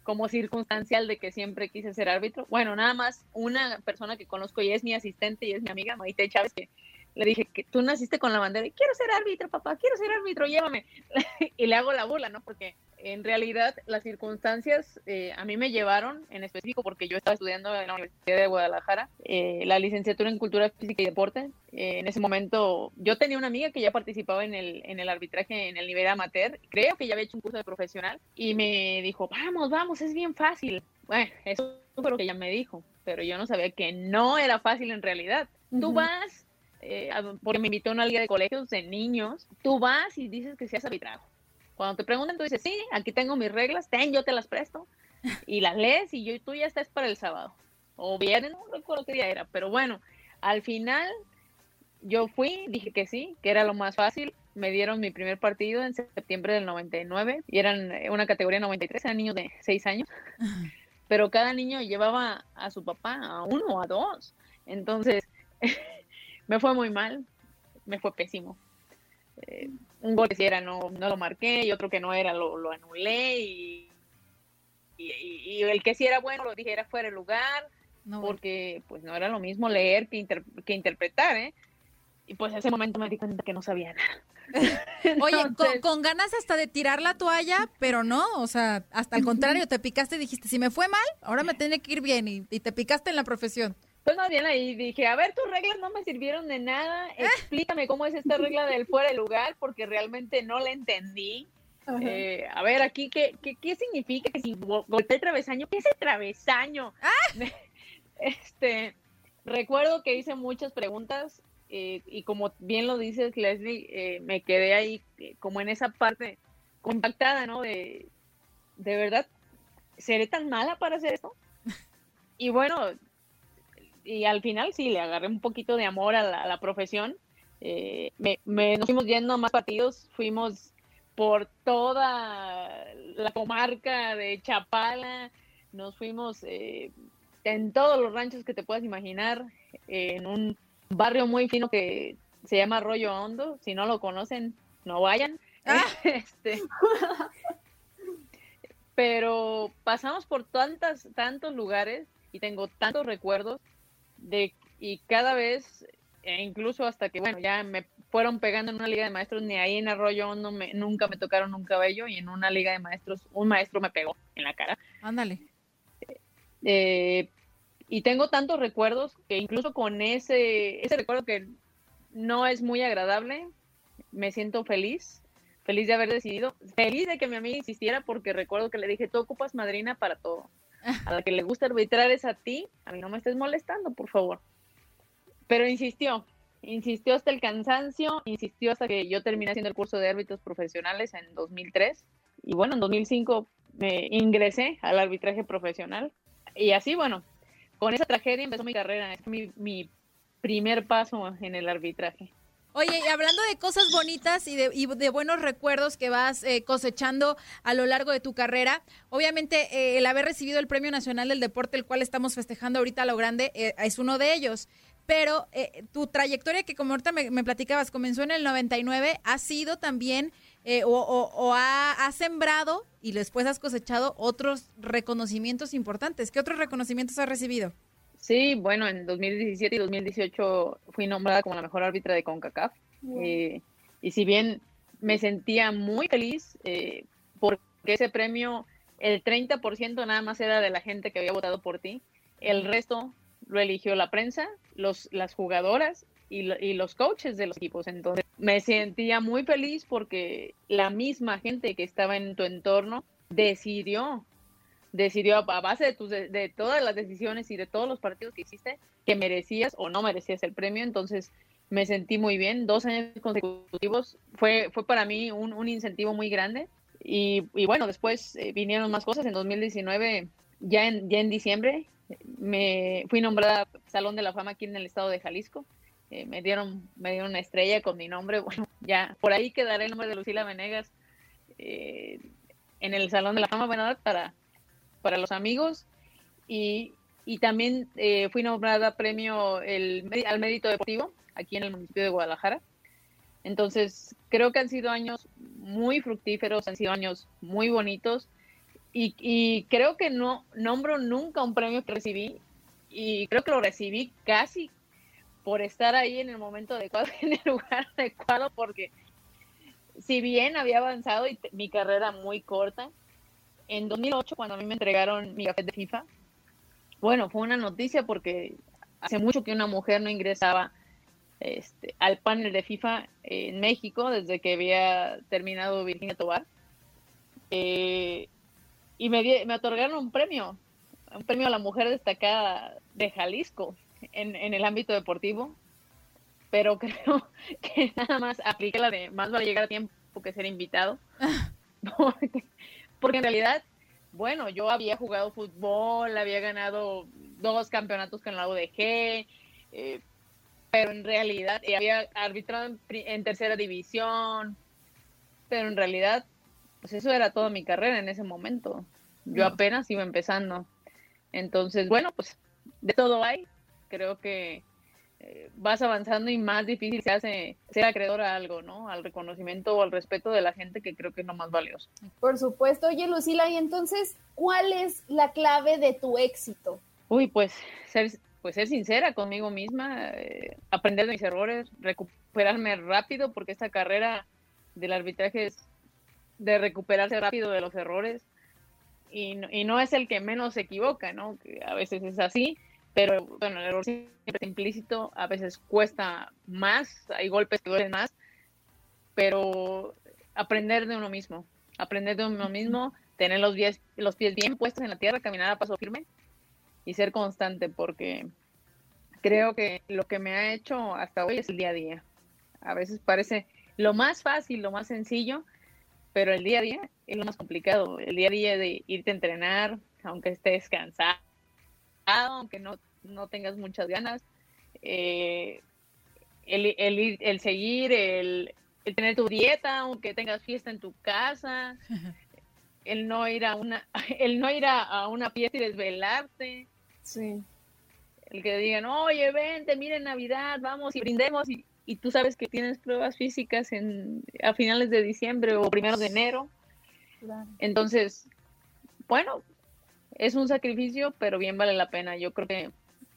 como circunstancial de que siempre quise ser árbitro. Bueno, nada más una persona que conozco y es mi asistente y es mi amiga Maite Chávez, que le dije que tú naciste con la bandera y quiero ser árbitro, papá, quiero ser árbitro, llévame. *laughs* y le hago la burla, ¿no? Porque en realidad las circunstancias eh, a mí me llevaron en específico porque yo estaba estudiando en la Universidad de Guadalajara eh, la licenciatura en Cultura Física y Deporte. Eh, en ese momento yo tenía una amiga que ya participaba en el, en el arbitraje en el nivel amateur, creo que ya había hecho un curso de profesional y me dijo, vamos, vamos, es bien fácil. Bueno, eso fue lo que ella me dijo, pero yo no sabía que no era fácil en realidad. Tú vas, porque me invitó a una liga de colegios de niños, tú vas y dices que seas arbitraje cuando te preguntan, tú dices, sí, aquí tengo mis reglas, ten, yo te las presto. Y las lees y yo, tú ya estás para el sábado. O viernes, no recuerdo qué día era. Pero bueno, al final yo fui, dije que sí, que era lo más fácil. Me dieron mi primer partido en septiembre del 99 y eran eh, una categoría 93, eran niños de 6 años. Pero cada niño llevaba a su papá, a uno o a dos. Entonces, *laughs* me fue muy mal, me fue pésimo. Eh, un gol que si era no, no lo marqué y otro que no era lo, lo anulé y, y, el que sí era bueno lo dije era fuera de lugar porque pues no era lo mismo leer que, que interpretar, ¿eh? Y pues en ese momento me di cuenta que no sabía nada. *laughs* Oye, con, ganas hasta de tirar la toalla, pero no, o sea, hasta al contrario, te picaste y dijiste, si me fue mal, ahora me tiene que ir bien y te picaste en la profesión. Pues más bien ahí dije, a ver, tus reglas no me sirvieron de nada, *laughs* explícame cómo es esta regla del fuera de lugar, porque realmente no la entendí. Eh, a ver, aquí, ¿qué, qué, qué significa que si golpeé el travesaño? ¿Qué es el travesaño? Ah. *laughs* Este, recuerdo que hice muchas preguntas eh, y como bien lo dices, Leslie, eh, me quedé ahí como en esa parte compactada, ¿no? De, de verdad, ¿seré tan mala para hacer esto? *laughs* Y bueno, y al final sí, le agarré un poquito de amor a la, profesión. Eh, me, nos fuimos yendo a más partidos, fuimos por toda la comarca de Chapala, nos fuimos eh, en todos los ranchos que te puedas imaginar, en un barrio muy fino que se llama Arroyo Hondo, si no lo conocen, no vayan. Ah. *laughs* Este, pero pasamos por tantas, tantos lugares y tengo tantos recuerdos de y cada vez, e incluso hasta que, bueno, ya me fueron pegando en una liga de maestros, ni ahí en Arroyo no me, nunca me tocaron un cabello y en una liga de maestros un maestro me pegó en la cara. Ándale. Eh, y tengo tantos recuerdos que incluso con ese, ese recuerdo que no es muy agradable, me siento feliz, feliz de haber decidido, feliz de que mi amiga insistiera porque recuerdo que le dije, tú ocupas madrina para todo. A la que le gusta arbitrar es a ti, a mí no me estés molestando, por favor. Pero insistió, insistió hasta el cansancio, insistió hasta que yo terminé haciendo el curso de árbitros profesionales en 2003 y bueno, en 2005 me ingresé al arbitraje profesional y así, bueno, con esa tragedia empezó mi carrera, es mi, mi primer paso en el arbitraje. Oye, y hablando de cosas bonitas y de, y de buenos recuerdos que vas eh, cosechando a lo largo de tu carrera, obviamente eh, el haber recibido el Premio Nacional del Deporte, el cual estamos festejando ahorita a lo grande, eh, es uno de ellos. Pero eh, tu trayectoria, que como ahorita me, platicabas, comenzó en el 99, ha sido también o ha, ha, sembrado y después has cosechado otros reconocimientos importantes. ¿Qué otros reconocimientos has recibido? Sí, bueno, en 2017 y 2018 fui nombrada como la mejor árbitra de CONCACAF. Wow. Eh, y si bien me sentía muy feliz eh, porque ese premio, el 30% nada más era de la gente que había votado por ti, el resto lo eligió la prensa, los, las jugadoras y, y, los coaches de los equipos. Entonces me sentía muy feliz porque la misma gente que estaba en tu entorno decidió, decidió a base de, tus, de, todas las decisiones y de todos los partidos que hiciste que merecías o no merecías el premio. Entonces me sentí muy bien, dos años consecutivos. Fue, fue para mí un, un incentivo muy grande. Y, y bueno, después eh, vinieron más cosas. En 2019, ya en, ya en diciembre, me fui nombrada Salón de la Fama aquí en el estado de Jalisco. Eh, me dieron me dieron una estrella con mi nombre. *laughs* Bueno, ya por ahí quedará el nombre de Lucila Venegas eh, en el Salón de la Fama, bueno, para, para los amigos. Y, y también eh, fui nombrada premio el, al mérito deportivo aquí en el municipio de Guadalajara. Entonces, creo que han sido años muy fructíferos, han sido años muy bonitos y, y, creo que no nombro nunca un premio que recibí y creo que lo recibí casi por estar ahí en el momento adecuado, *laughs* en el lugar adecuado, porque si bien había avanzado y mi carrera muy corta, en 2008 cuando a mí me entregaron mi café de FIFA, bueno, fue una noticia porque hace mucho que una mujer no ingresaba este, al panel de FIFA en México desde que había terminado Virginia Tobar. Eh, y me, me otorgaron un premio, un premio a la mujer destacada de Jalisco en, en, el ámbito deportivo, pero *laughs* creo que nada más apliqué la de más vale llegar a tiempo que ser invitado, *laughs* porque, porque en realidad, bueno, yo había jugado fútbol, había ganado dos campeonatos con la UDG, eh, pero en realidad eh, había arbitrado en, en tercera división, pero en realidad pues eso era toda mi carrera en ese momento. Yo apenas iba empezando. Entonces, bueno, pues de todo hay. Creo que eh, vas avanzando y más difícil se hace ser acreedor a algo, ¿no? Al reconocimiento o al respeto de la gente, que creo que es lo más valioso. Por supuesto. Oye, Lucila, y entonces, ¿cuál es la clave de tu éxito? Uy, pues ser, pues ser sincera conmigo misma, eh, aprender de mis errores, recuperarme rápido, porque esta carrera del arbitraje es de recuperarse rápido de los errores y no, y no es el que menos se equivoca, ¿no? Que a veces es así, pero bueno, el error siempre es implícito, a veces cuesta más, hay golpes que duelen más, pero aprender de uno mismo, aprender de uno mismo, tener los pies, los pies bien puestos en la tierra, caminar a paso firme y ser constante, porque creo que lo que me ha hecho hasta hoy es el día a día. A veces parece lo más fácil, lo más sencillo, pero el día a día es lo más complicado, el día a día de irte a entrenar, aunque estés cansado, aunque no, no tengas muchas ganas, eh, el, el, el, seguir, el, el, tener tu dieta, aunque tengas fiesta en tu casa, *laughs* el no ir a una, *laughs* el no ir a, a una fiesta y desvelarte, sí. el que digan, oye, vente, miren Navidad, vamos y brindemos y, y tú sabes que tienes pruebas físicas en, a finales de diciembre o primeros de enero. Entonces, bueno, es un sacrificio, pero bien vale la pena. Yo creo que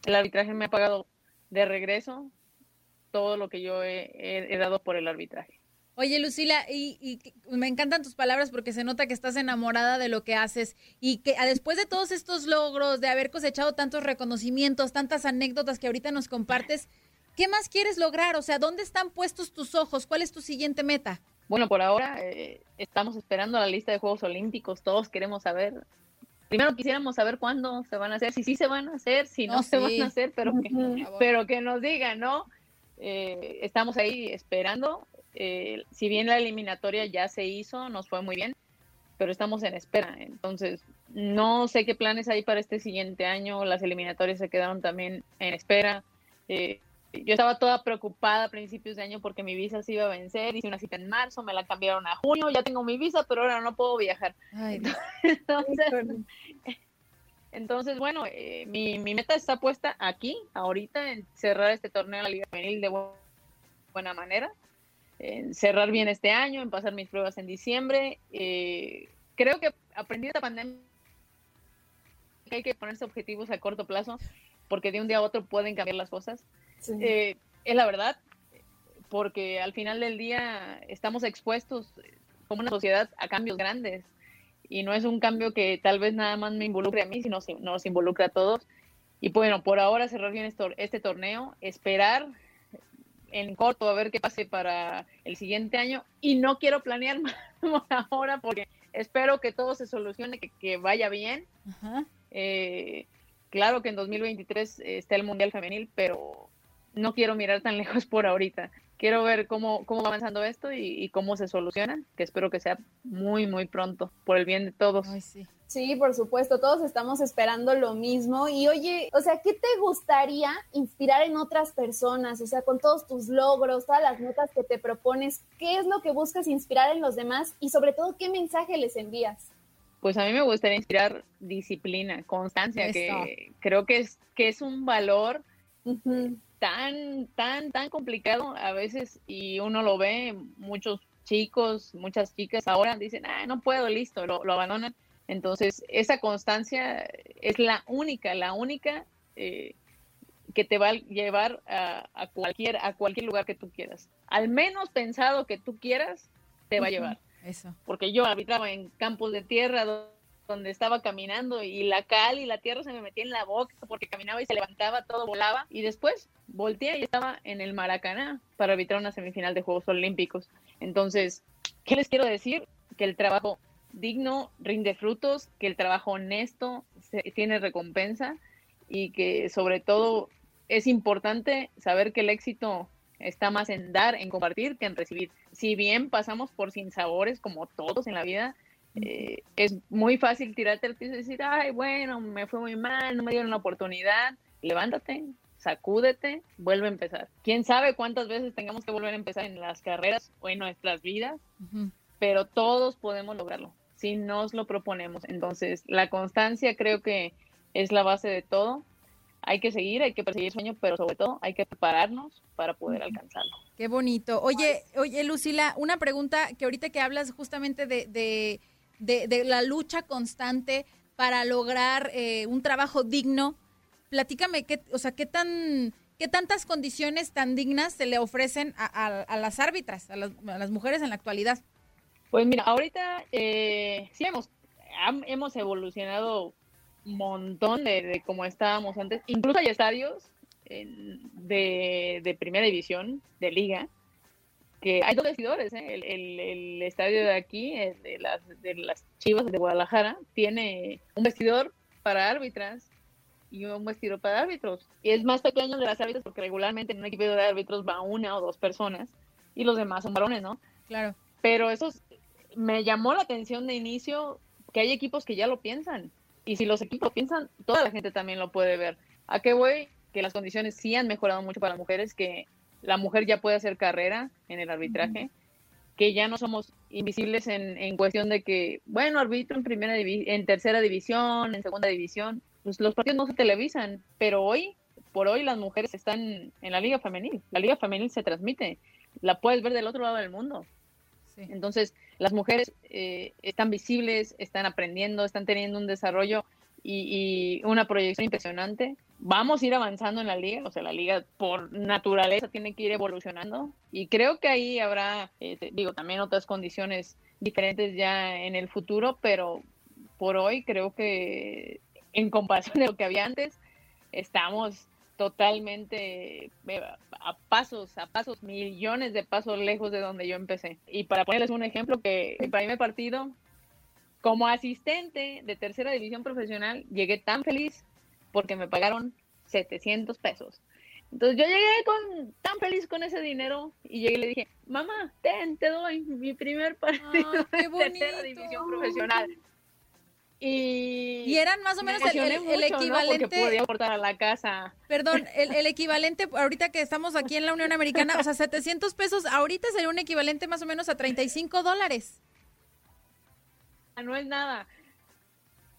el arbitraje me ha pagado de regreso todo lo que yo he dado por el arbitraje. Oye, Lucila, y, me encantan tus palabras porque se nota que estás enamorada de lo que haces y que después de todos estos logros, de haber cosechado tantos reconocimientos, tantas anécdotas que ahorita nos compartes, ¿qué más quieres lograr? O sea, ¿dónde están puestos tus ojos? ¿Cuál es tu siguiente meta? Bueno, por ahora eh, estamos esperando la lista de Juegos Olímpicos, todos queremos saber. Primero quisiéramos saber cuándo se van a hacer, si sí se van a hacer, si no, se van a hacer, pero que, pero que nos digan, ¿no? Eh, estamos ahí esperando eh, si bien la eliminatoria ya se hizo, nos fue muy bien, pero estamos en espera. Entonces, no sé qué planes hay para este siguiente año. Las eliminatorias se quedaron también en espera. Eh, yo estaba toda preocupada a principios de año porque mi visa se iba a vencer. Hice una cita en marzo, me la cambiaron a junio. Ya tengo mi visa, pero ahora no puedo viajar. *laughs* entonces, bueno, eh, mi, mi, meta está puesta aquí, ahorita, en cerrar este torneo de la Liga Femenil de buena manera en cerrar bien este año, en pasar mis pruebas en diciembre. Eh, creo que aprendí de esta pandemia que hay que ponerse objetivos a corto plazo porque de un día a otro pueden cambiar las cosas. Eh, es la verdad, porque al final del día estamos expuestos como una sociedad a cambios grandes y no es un cambio que tal vez nada más me involucre a mí, sino nos involucra a todos. Y bueno, por ahora cerrar bien este torneo, esperar en corto a ver qué pase para el siguiente año y no quiero planear *laughs* más ahora porque espero que todo se solucione, que, vaya bien. Eh, claro que en 2023 está el Mundial Femenil, pero no quiero mirar tan lejos por ahorita quiero ver cómo, cómo va avanzando esto y, cómo se soluciona, que espero que sea muy, muy pronto, por el bien de todos. sí. sí, por supuesto, todos estamos esperando lo mismo. Y oye, o sea, ¿qué te gustaría inspirar en otras personas? O sea, con todos tus logros, todas las notas que te propones, ¿qué es lo que buscas inspirar en los demás? Y sobre todo, ¿qué mensaje les envías? Pues a mí me gustaría inspirar disciplina, constancia, que creo que es, que es un valor tan, tan, tan complicado a veces y uno lo ve, muchos chicos, muchas chicas ahora dicen, ah, no puedo, listo, lo, abandonan. Entonces, esa constancia es la única, la única eh, que te va a llevar a, a, cualquier, a cualquier lugar que tú quieras. Al menos pensado que tú quieras, te va a llevar. Eso. Porque yo habitaba en campos de tierra donde estaba caminando y la cal y la tierra se me metía en la boca porque caminaba y se levantaba, todo volaba. Y después volteé y estaba en el Maracaná para arbitrar una semifinal de Juegos Olímpicos. Entonces, ¿qué les quiero decir? Que el trabajo digno rinde frutos, que el trabajo honesto tiene recompensa y que sobre todo es importante saber que el éxito está más en dar, en compartir que en recibir. Si bien pasamos por sinsabores como todos en la vida, eh, es muy fácil tirarte al piso y decir, ay, bueno, me fue muy mal, no me dieron la oportunidad. Levántate, sacúdete, vuelve a empezar. Quién sabe cuántas veces tengamos que volver a empezar en las carreras o en nuestras vidas, pero todos podemos lograrlo si nos lo proponemos. Entonces, la constancia creo que es la base de todo. Hay que seguir, hay que perseguir el sueño, pero sobre todo hay que prepararnos para poder alcanzarlo. Qué bonito. Oye, oye, Lucila, una pregunta que ahorita que hablas justamente de de, la lucha constante para lograr eh, un trabajo digno. Platícame, qué, o sea, qué tan, qué tantas condiciones tan dignas se le ofrecen a, las árbitras, a las, mujeres en la actualidad. Pues mira, ahorita eh, sí hemos, hemos evolucionado un montón de, de como estábamos antes. Incluso hay estadios de, de primera división, de liga, que hay dos vestidores, ¿eh? el, estadio de aquí, de las, de las Chivas de Guadalajara, tiene un vestidor para árbitras y un vestidor para árbitros. Y es más pequeño de las árbitras porque regularmente en un equipo de árbitros va una o dos personas y los demás son varones, ¿no? Claro. Pero eso me llamó la atención de inicio que hay equipos que ya lo piensan. Y si los equipos piensan, toda la gente también lo puede ver. ¿A qué voy? Que las condiciones sí han mejorado mucho para las mujeres, que la mujer ya puede hacer carrera en el arbitraje, que ya no somos invisibles en, en cuestión de que, bueno, arbitro en primera en tercera división, en segunda división, pues los partidos no se televisan, pero hoy por hoy las mujeres están en la liga femenil. La liga femenil se transmite, la puedes ver del otro lado del mundo. Entonces, las mujeres eh, están visibles, están aprendiendo, están teniendo un desarrollo y, una proyección impresionante. Vamos a ir avanzando en la liga, o sea, la liga por naturaleza tiene que ir evolucionando y creo que ahí habrá, eh, digo, también otras condiciones diferentes ya en el futuro, pero por hoy creo que en comparación de lo que había antes, estamos totalmente eh, a pasos, a pasos, millones de pasos lejos de donde yo empecé. Y para ponerles un ejemplo que para mí me partido, como asistente de tercera división profesional, llegué tan feliz porque me pagaron 700 pesos. Entonces yo llegué con tan feliz con ese dinero y llegué y le dije, mamá, ten, te doy mi primer partido de tercera división profesional. Y, eran más o menos el, equivalente. Porque podía aportar a la casa. Perdón, el, equivalente, ahorita que estamos aquí en la Unión Americana, o sea, 700 pesos, ahorita sería un equivalente más o menos a 35 dólares. No es nada.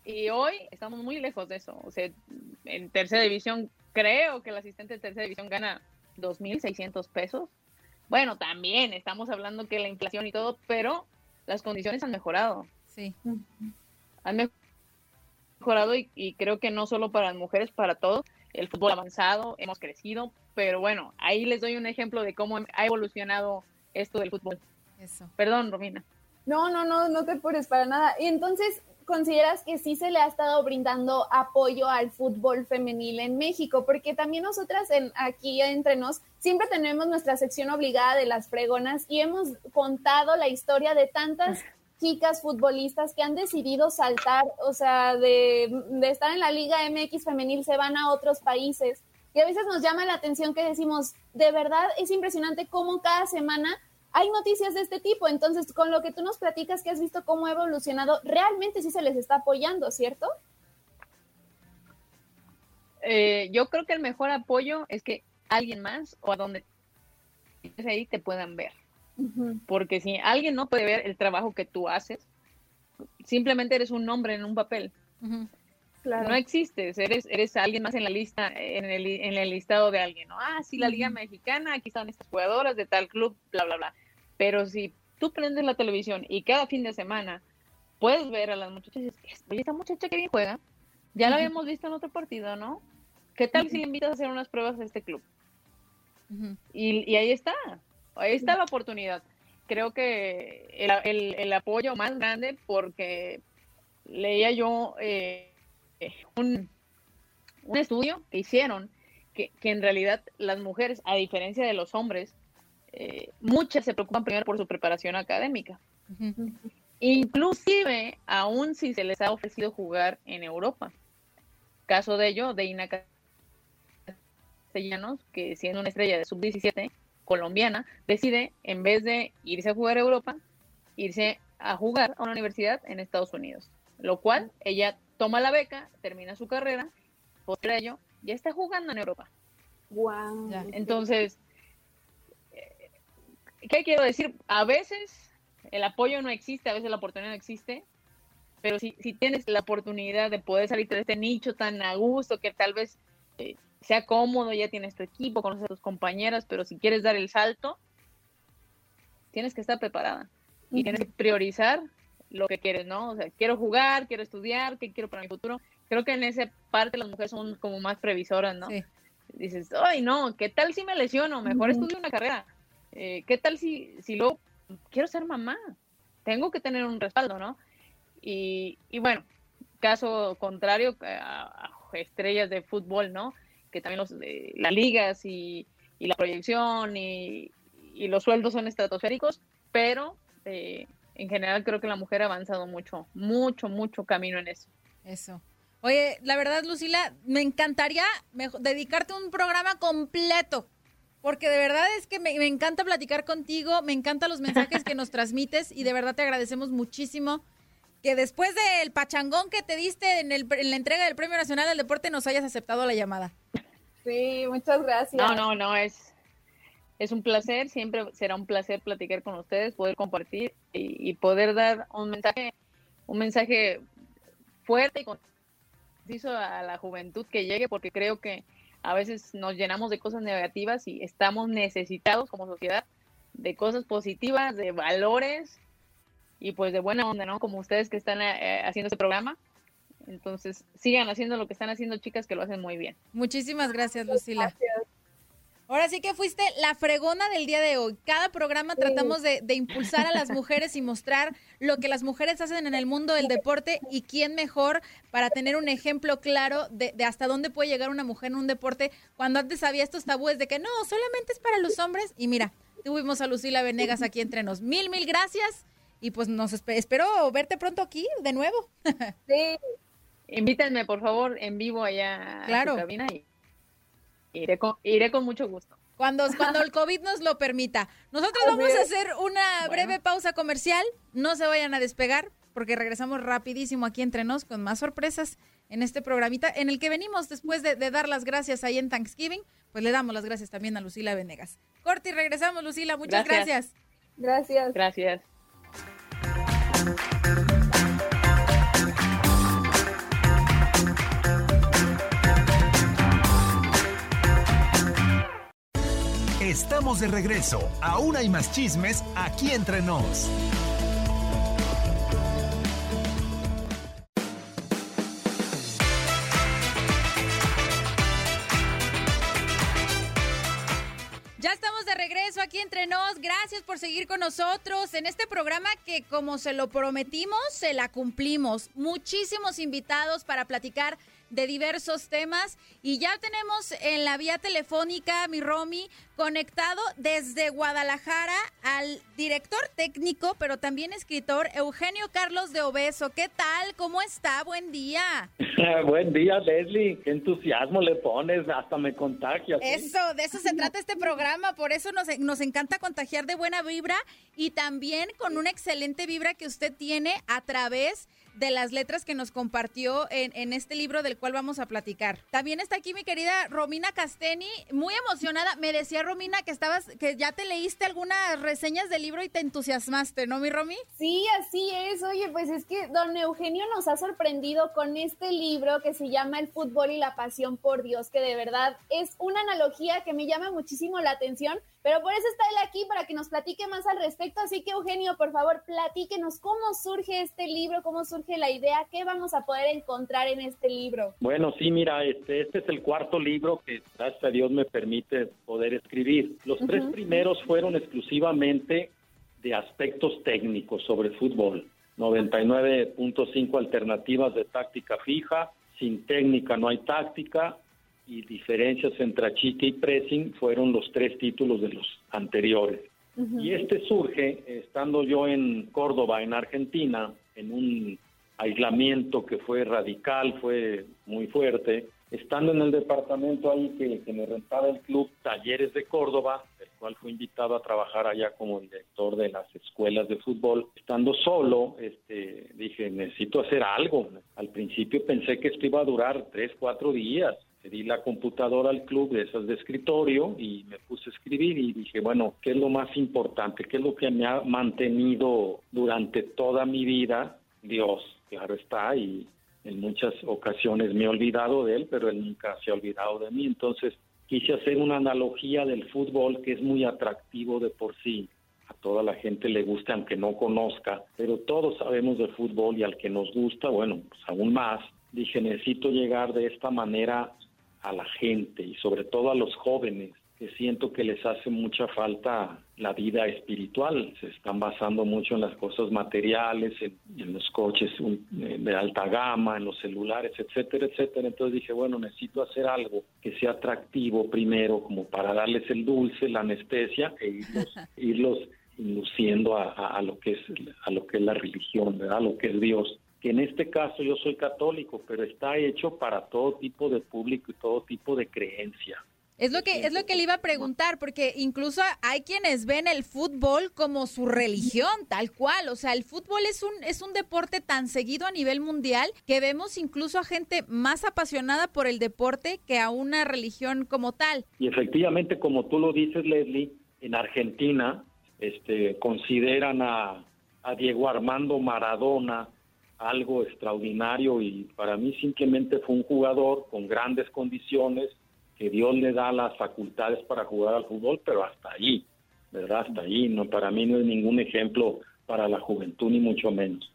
Y hoy estamos muy lejos de eso. O sea, en tercera división, creo que el asistente de tercera división gana 2.600 pesos. Bueno, también estamos hablando que la inflación y todo, pero las condiciones han mejorado. Sí han mejorado y, creo que no solo para las mujeres, para todos. El fútbol avanzado, hemos crecido, pero bueno, ahí les doy un ejemplo de cómo ha evolucionado esto del fútbol. Eso. Perdón, Romina. No, no, no, no te apures para nada. Y entonces, ¿consideras que sí se le ha estado brindando apoyo al fútbol femenil en México? Porque también nosotras en, aquí entre nos siempre tenemos nuestra sección obligada de las fregonas y hemos contado la historia de tantas *laughs* chicas futbolistas que han decidido saltar, o sea, de, estar en la Liga MX femenil se van a otros países. Y a veces nos llama la atención que decimos, de verdad es impresionante cómo cada semana hay noticias de este tipo. Entonces, con lo que tú nos platicas, que has visto cómo ha evolucionado, realmente sí se les está apoyando, ¿cierto? Eh, yo creo que el mejor apoyo es que alguien más o a donde ahí te puedan ver. Porque si alguien no puede ver el trabajo que tú haces, simplemente eres un nombre en un papel. No existes, eres, eres alguien más en la lista, en el, en el listado de alguien. ¿no? Ah, sí, la Liga Mexicana, aquí están estas jugadoras de tal club, bla, bla, bla. Pero si tú prendes la televisión y cada fin de semana puedes ver a las muchachas y esta muchacha que bien juega, ya la habíamos visto en otro partido, ¿no? ¿Qué tal si le invitas a hacer unas pruebas a este club? y, y, ahí está, Ahí está la oportunidad. Creo que el, apoyo más grande, porque leía yo eh, un, estudio que hicieron, que, en realidad las mujeres, a diferencia de los hombres, eh, muchas se preocupan primero por su preparación académica. Inclusive, aún si se les ha ofrecido jugar en Europa. Caso de ello, de Ina Castellanos, que siendo una estrella de sub-17, colombiana, decide, en vez de irse a jugar a Europa, irse a jugar a una universidad en Estados Unidos. Lo cual ella toma la beca, termina su carrera, por ello ya está jugando en Europa. Wow. Entonces, ¿qué quiero decir? A veces el apoyo no existe, a veces la oportunidad no existe, pero si, si tienes la oportunidad de poder salir de este nicho tan a gusto que tal vez eh, sea cómodo, ya tienes tu equipo, conoces a tus compañeras, pero si quieres dar el salto, tienes que estar preparada y tienes que priorizar lo que quieres, ¿no? O sea, quiero jugar, quiero estudiar, qué quiero para mi futuro. Creo que en esa parte las mujeres son como más previsoras, ¿no? Dices, ay, no, ¿qué tal si me lesiono? Mejor estudio una carrera. Eh, ¿Qué tal si, si luego quiero ser mamá? Tengo que tener un respaldo, ¿no? Y, y bueno, caso contrario a estrellas de fútbol, ¿no? que también los, eh, las ligas y, la proyección y, los sueldos son estratosféricos, pero eh, en general creo que la mujer ha avanzado mucho, mucho, mucho camino en eso. Eso. Oye, la verdad, Lucila, me encantaría dedicarte un programa completo, porque de verdad es que me, me, encanta platicar contigo, me encantan los mensajes que nos transmites y de verdad te agradecemos muchísimo que después del pachangón que te diste en, el, en la entrega del Premio Nacional del Deporte nos hayas aceptado la llamada. Sí, muchas gracias. No, no, no, es, es un placer, siempre será un placer platicar con ustedes, poder compartir y, poder dar un mensaje, un mensaje fuerte y conciso a la juventud que llegue, porque creo que a veces nos llenamos de cosas negativas y estamos necesitados como sociedad de cosas positivas, de valores y pues de buena onda, ¿no? Como ustedes que están eh, haciendo este programa. Entonces, sigan haciendo lo que están haciendo chicas que lo hacen muy bien. Muchísimas gracias, Lucila. Ahora sí que fuiste la fregona del día de hoy. Cada programa tratamos de, impulsar a las mujeres y mostrar lo que las mujeres hacen en el mundo del deporte y quién mejor para tener un ejemplo claro de, de, hasta dónde puede llegar una mujer en un deporte cuando antes había estos tabúes de que no, solamente es para los hombres. Y mira, tuvimos a Lucila Venegas aquí entre nos. Mil, mil gracias. Y pues nos espero verte pronto aquí de nuevo. *laughs* Sí. Invítenme, por favor, en vivo allá a su cabina y iré con, iré con mucho gusto. Cuando, cuando el COVID nos lo permita. Nosotros vamos a hacer una breve pausa comercial. No se vayan a despegar porque regresamos rapidísimo aquí entre nos con más sorpresas en este programita en el que venimos después de, dar las gracias ahí en Thanksgiving. Pues le damos las gracias también a Lucila Venegas. Corti, regresamos, Lucila. Muchas gracias. Gracias. Gracias. Estamos de regreso. Aún hay más chismes aquí entre nos. De regreso aquí entre nos. Gracias por seguir con nosotros en este programa que como se lo prometimos, se la cumplimos. Muchísimos invitados para platicar de diversos temas y ya tenemos en la vía telefónica, mi Romy, conectado desde Guadalajara al director técnico, pero también escritor Eugenio Carlos de Obeso. ¿Qué tal? ¿Cómo está? Buen día. *laughs* Buen día, Leslie. Qué entusiasmo le pones, hasta me contagias. Eso, de eso se trata este programa, por eso nos, nos encanta contagiar de buena vibra y también con una excelente vibra que usted tiene a través de las letras que nos compartió en, en, este libro del cual vamos a platicar. También está aquí mi querida Romina Casteni, muy emocionada. Me decía Romina que estabas, que ya te leíste algunas reseñas del libro y te entusiasmaste, ¿no, mi Romy? Sí, así es. Oye, pues es que don Eugenio nos ha sorprendido con este libro que se llama El fútbol y la pasión por Dios, que de verdad es una analogía que me llama muchísimo la atención pero por eso está él aquí para que nos platique más al respecto. Así que Eugenio, por favor, platíquenos cómo surge este libro, cómo surge la idea, qué vamos a poder encontrar en este libro. Bueno, sí, mira, este, este es el cuarto libro que gracias a Dios me permite poder escribir. Los tres primeros fueron exclusivamente de aspectos técnicos sobre fútbol. 99.5 alternativas de táctica fija, sin técnica no hay táctica, y diferencias entre achique y pressing fueron los tres títulos de los anteriores. Y este surge estando yo en Córdoba, en Argentina, en un aislamiento que fue radical, fue muy fuerte, estando en el departamento ahí que, que, me rentaba el club Talleres de Córdoba, el cual fui invitado a trabajar allá como director de las escuelas de fútbol, estando solo, este, dije, necesito hacer algo. Al principio pensé que esto iba a durar tres, cuatro días, pedí la computadora al club de esas de escritorio y me puse a escribir y dije, bueno, ¿qué es lo más importante? ¿Qué es lo que me ha mantenido durante toda mi vida? Dios, claro está, y en muchas ocasiones me he olvidado de él, pero él nunca se ha olvidado de mí. Entonces quise hacer una analogía del fútbol que es muy atractivo de por sí. A toda la gente le gusta, aunque no conozca, pero todos sabemos de fútbol y al que nos gusta, bueno, pues aún más. Dije, necesito llegar de esta manera a la gente y sobre todo a los jóvenes que siento que les hace mucha falta la vida espiritual. Se están basando mucho en las cosas materiales, en, los coches de alta gama, en los celulares, etcétera, etcétera. Entonces dije, bueno, necesito hacer algo que sea atractivo primero, como para darles el dulce, la anestesia, e irlos, *laughs* irlos induciendo a, a, lo que es a lo que es la religión, ¿verdad? A lo que es Dios que en este caso yo soy católico, pero está hecho para todo tipo de público y todo tipo de creencia. Es lo que es lo que le iba a preguntar, porque incluso hay quienes ven el fútbol como su religión, tal cual. O sea, el fútbol es un es un deporte tan seguido a nivel mundial que vemos incluso a gente más apasionada por el deporte que a una religión como tal. Y efectivamente, como tú lo dices, Leslie, en Argentina, este, consideran a, a Diego Armando Maradona algo extraordinario y para mí simplemente fue un jugador con grandes condiciones, que Dios le da las facultades para jugar al fútbol, pero hasta ahí, ¿verdad? Hasta ahí, no, para mí no es ningún ejemplo para la juventud ni mucho menos.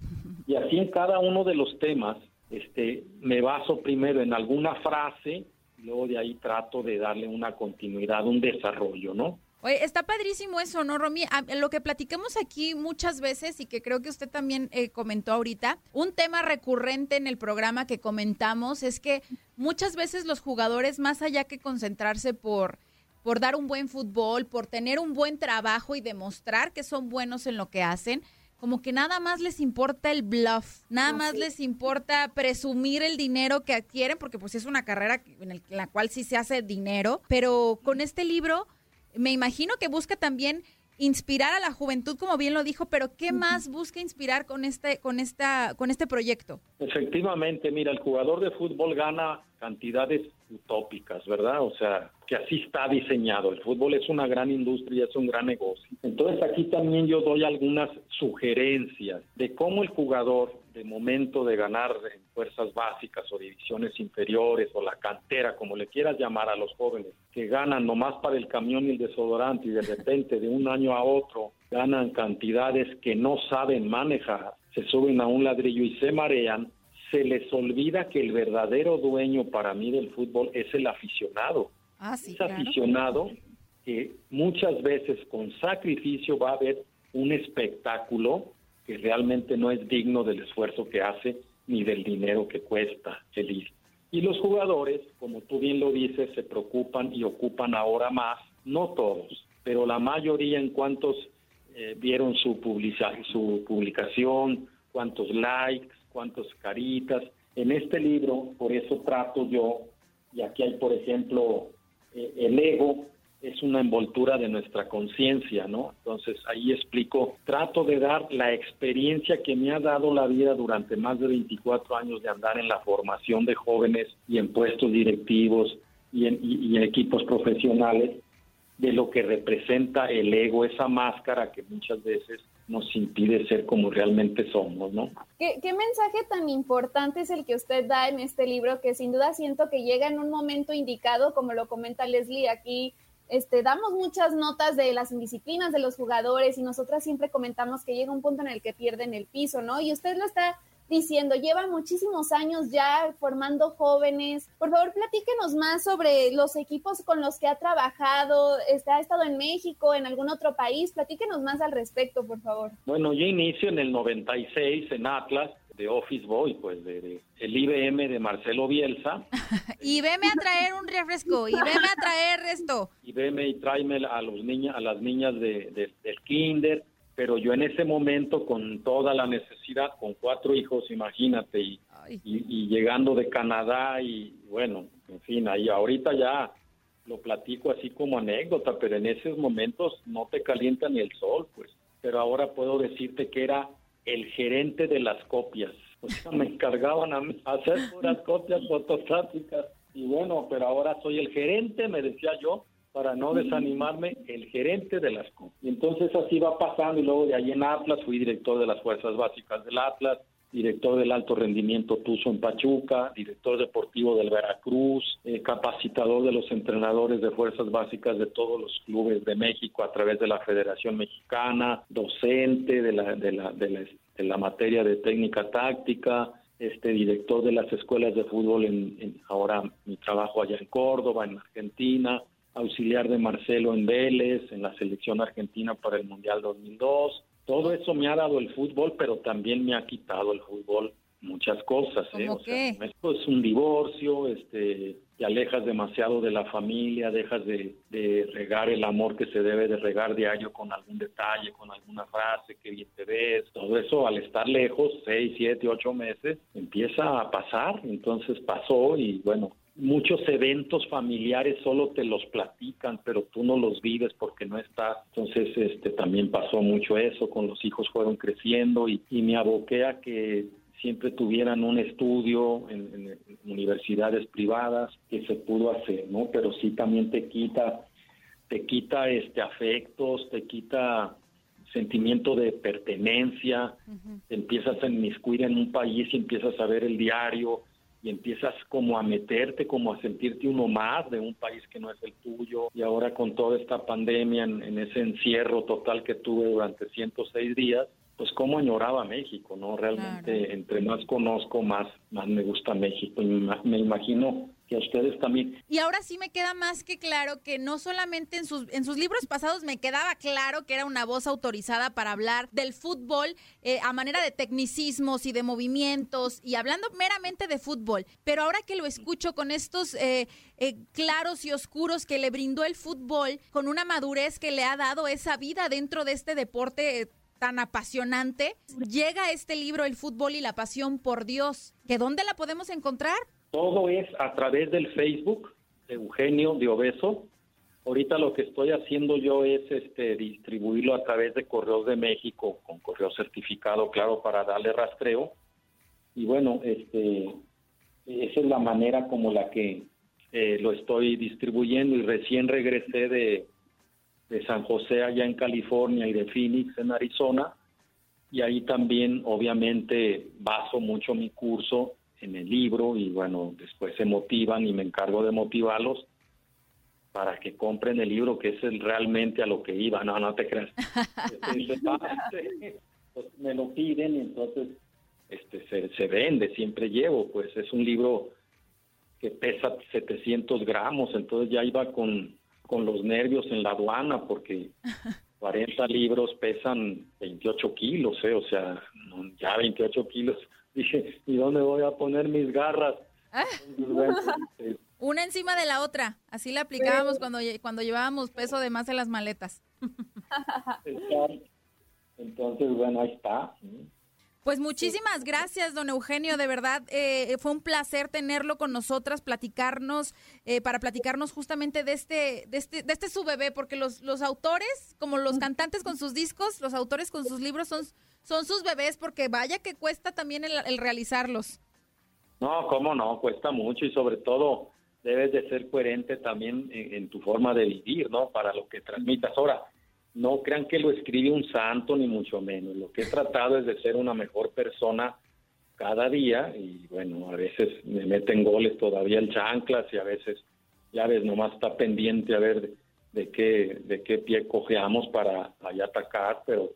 Y así en cada uno de los temas, este, me baso primero en alguna frase, luego de ahí trato de darle una continuidad, un desarrollo, ¿no? Oye, está padrísimo eso, ¿no, Romy? lo que platicamos aquí muchas veces y que creo que usted también eh, comentó ahorita, un tema recurrente en el programa que comentamos es que muchas veces los jugadores, más allá que concentrarse por, por dar un buen fútbol, por tener un buen trabajo y demostrar que son buenos en lo que hacen, como que nada más les importa el bluff, nada más les importa presumir el dinero que adquieren, porque pues es una carrera en la cual sí se hace dinero, pero con este libro me imagino que busca también inspirar a la juventud, como bien lo dijo, pero ¿qué más busca inspirar con este, con esta, con este proyecto? Efectivamente, mira, el jugador de fútbol gana cantidades utópicas, ¿verdad? O sea, que así está diseñado. El fútbol es una gran industria, es un gran negocio. Entonces aquí también yo doy algunas sugerencias de cómo el jugador de momento de ganar en fuerzas básicas o divisiones inferiores o la cantera, como le quieras llamar a los jóvenes, que ganan nomás para el camión y el desodorante y de repente de un año a otro ganan cantidades que no saben manejar, se suben a un ladrillo y se marean, se les olvida que el verdadero dueño para mí del fútbol es el aficionado. Ah, sí, es aficionado que muchas veces con sacrificio va a ver un espectáculo que realmente no es digno del esfuerzo que hace ni del dinero que cuesta el ir. Y los jugadores, como tú bien lo dices, se preocupan y ocupan ahora más, no todos, pero la mayoría en cuantos eh, vieron su, su publicación, cuántos likes, cuántos caritas. En este libro, por eso trato yo, y aquí hay, por ejemplo, eh, el ego, es una envoltura de nuestra conciencia, ¿no? Entonces ahí explico, trato de dar la experiencia que me ha dado la vida durante más de 24 años de andar en la formación de jóvenes y en puestos directivos y en, equipos profesionales, de lo que representa el ego, esa máscara que muchas veces nos impide ser como realmente somos, ¿no? ¿Qué, mensaje tan importante es el que usted da en este libro que sin duda siento que llega en un momento indicado, como lo comenta Leslie aquí? Este, damos muchas notas de las indisciplinas de los jugadores y nosotras siempre comentamos que llega un punto en el que pierden el piso, ¿no? Y usted lo está diciendo, lleva muchísimos años ya formando jóvenes. Por favor, platíquenos más sobre los equipos con los que ha trabajado. Este, ha estado en México, en algún otro país. Platíquenos más al respecto, por favor. Bueno, yo inicio en el 96 en Atlas de Office Boy, pues de, el IBM de Marcelo Bielsa. *laughs* y veme a traer un refresco, y veme a traer esto. Y veme y tráeme a los niños, a las niñas de, del kinder pero yo en ese momento con toda la necesidad, con cuatro hijos, imagínate, y, y, llegando de Canadá y bueno, en fin, ahí ahorita ya lo platico así como anécdota, pero en esos momentos no te calienta ni el sol, pues. Pero ahora puedo decirte que era el gerente de las copias. O sea, me encargaban a mí hacer puras copias fotostáticas. Y bueno, pero ahora soy el gerente, me decía yo, para no desanimarme, el gerente de las Y entonces así va pasando y luego de ahí en Atlas fui director de las Fuerzas Básicas del Atlas, director del alto rendimiento Tuzo en Pachuca, director deportivo del Veracruz, eh, capacitador de los entrenadores de fuerzas básicas de todos los clubes de México a través de la Federación Mexicana, docente de la, de la, de la, materia de técnica táctica, este director de las escuelas de fútbol en ahora mi trabajo allá en Córdoba, en Argentina, auxiliar de Marcelo en Vélez, en la selección argentina para el Mundial 2002. Todo eso me ha dado el fútbol, pero también me ha quitado el fútbol muchas cosas. ¿eh? O sea, esto es un divorcio, este, te alejas demasiado de la familia, dejas de, de, regar el amor que se debe de regar diario con algún detalle, con alguna frase, que bien te ves. Todo eso al estar lejos, seis, siete, ocho meses, empieza a pasar. Entonces pasó y bueno, muchos eventos familiares solo te los platican, pero tú no los vives porque no estás. Entonces, este, también pasó mucho eso, con los hijos fueron creciendo y, y me aboqué a que siempre tuvieran un estudio en, en, universidades privadas que se pudo hacer, ¿no? Pero sí también te quita, te quita este afectos, te quita sentimiento de pertenencia, te empiezas a inmiscuir en un país y empiezas a ver el diario, y empiezas como a meterte, como a sentirte uno más de un país que no es el tuyo. Y ahora con toda esta pandemia, en, ese encierro total que tuve durante 106 días, pues cómo añoraba México, ¿no? Realmente, entre más conozco, más, más me gusta México. Y me imagino que a ustedes también. Y ahora sí me queda más que claro que no solamente en sus, en sus libros pasados me quedaba claro que era una voz autorizada para hablar del fútbol eh, a manera de tecnicismos y de movimientos y hablando meramente de fútbol, pero ahora que lo escucho con estos eh, eh, claros y oscuros que le brindó el fútbol, con una madurez que le ha dado esa vida dentro de este deporte tan apasionante, llega este libro El fútbol y la pasión por Dios, que dónde la podemos encontrar? Todo es a través del Facebook Eugenio de Obeso. Ahorita lo que estoy haciendo yo es este distribuirlo a través de Correos de México con correo certificado, claro, para darle rastreo. Y bueno, este esa es la manera como la que eh, lo estoy distribuyendo y recién regresé de, de San José allá en California y de Phoenix en Arizona y ahí también obviamente baso mucho mi curso en el libro y bueno, después se motivan y me encargo de motivarlos para que compren el libro, que es el, realmente a lo que iba. No, no te creas. *laughs* Este, pues, me lo piden y entonces este, se, se vende, siempre llevo, pues es un libro que pesa 700 gramos, entonces ya iba con, con los nervios en la aduana porque *laughs* 40 libros pesan 28 kilos, ¿eh? o sea, ya 28 kilos dije, ¿y dónde voy a poner mis garras? Ah. Una encima de la otra, así la aplicábamos cuando, cuando llevábamos peso de más en las maletas. Entonces, bueno, ahí está. Pues muchísimas gracias, don Eugenio. De verdad, eh, fue un placer tenerlo con nosotras, platicarnos, eh, para platicarnos justamente de este, de este, de este su bebé, porque los, los autores, como los cantantes con sus discos, los autores con sus libros son son sus bebés, porque vaya que cuesta también el, realizarlos. No, cómo no, cuesta mucho y sobre todo debes de ser coherente también en, tu forma de vivir, ¿no? Para lo que transmitas. Ahora, no crean que lo escribe un santo, ni mucho menos. Lo que he tratado es de ser una mejor persona cada día y bueno, a veces me meten goles todavía el chanclas y a veces, ya ves, nomás está pendiente a ver de, qué, de qué pie cojeamos para allá atacar, pero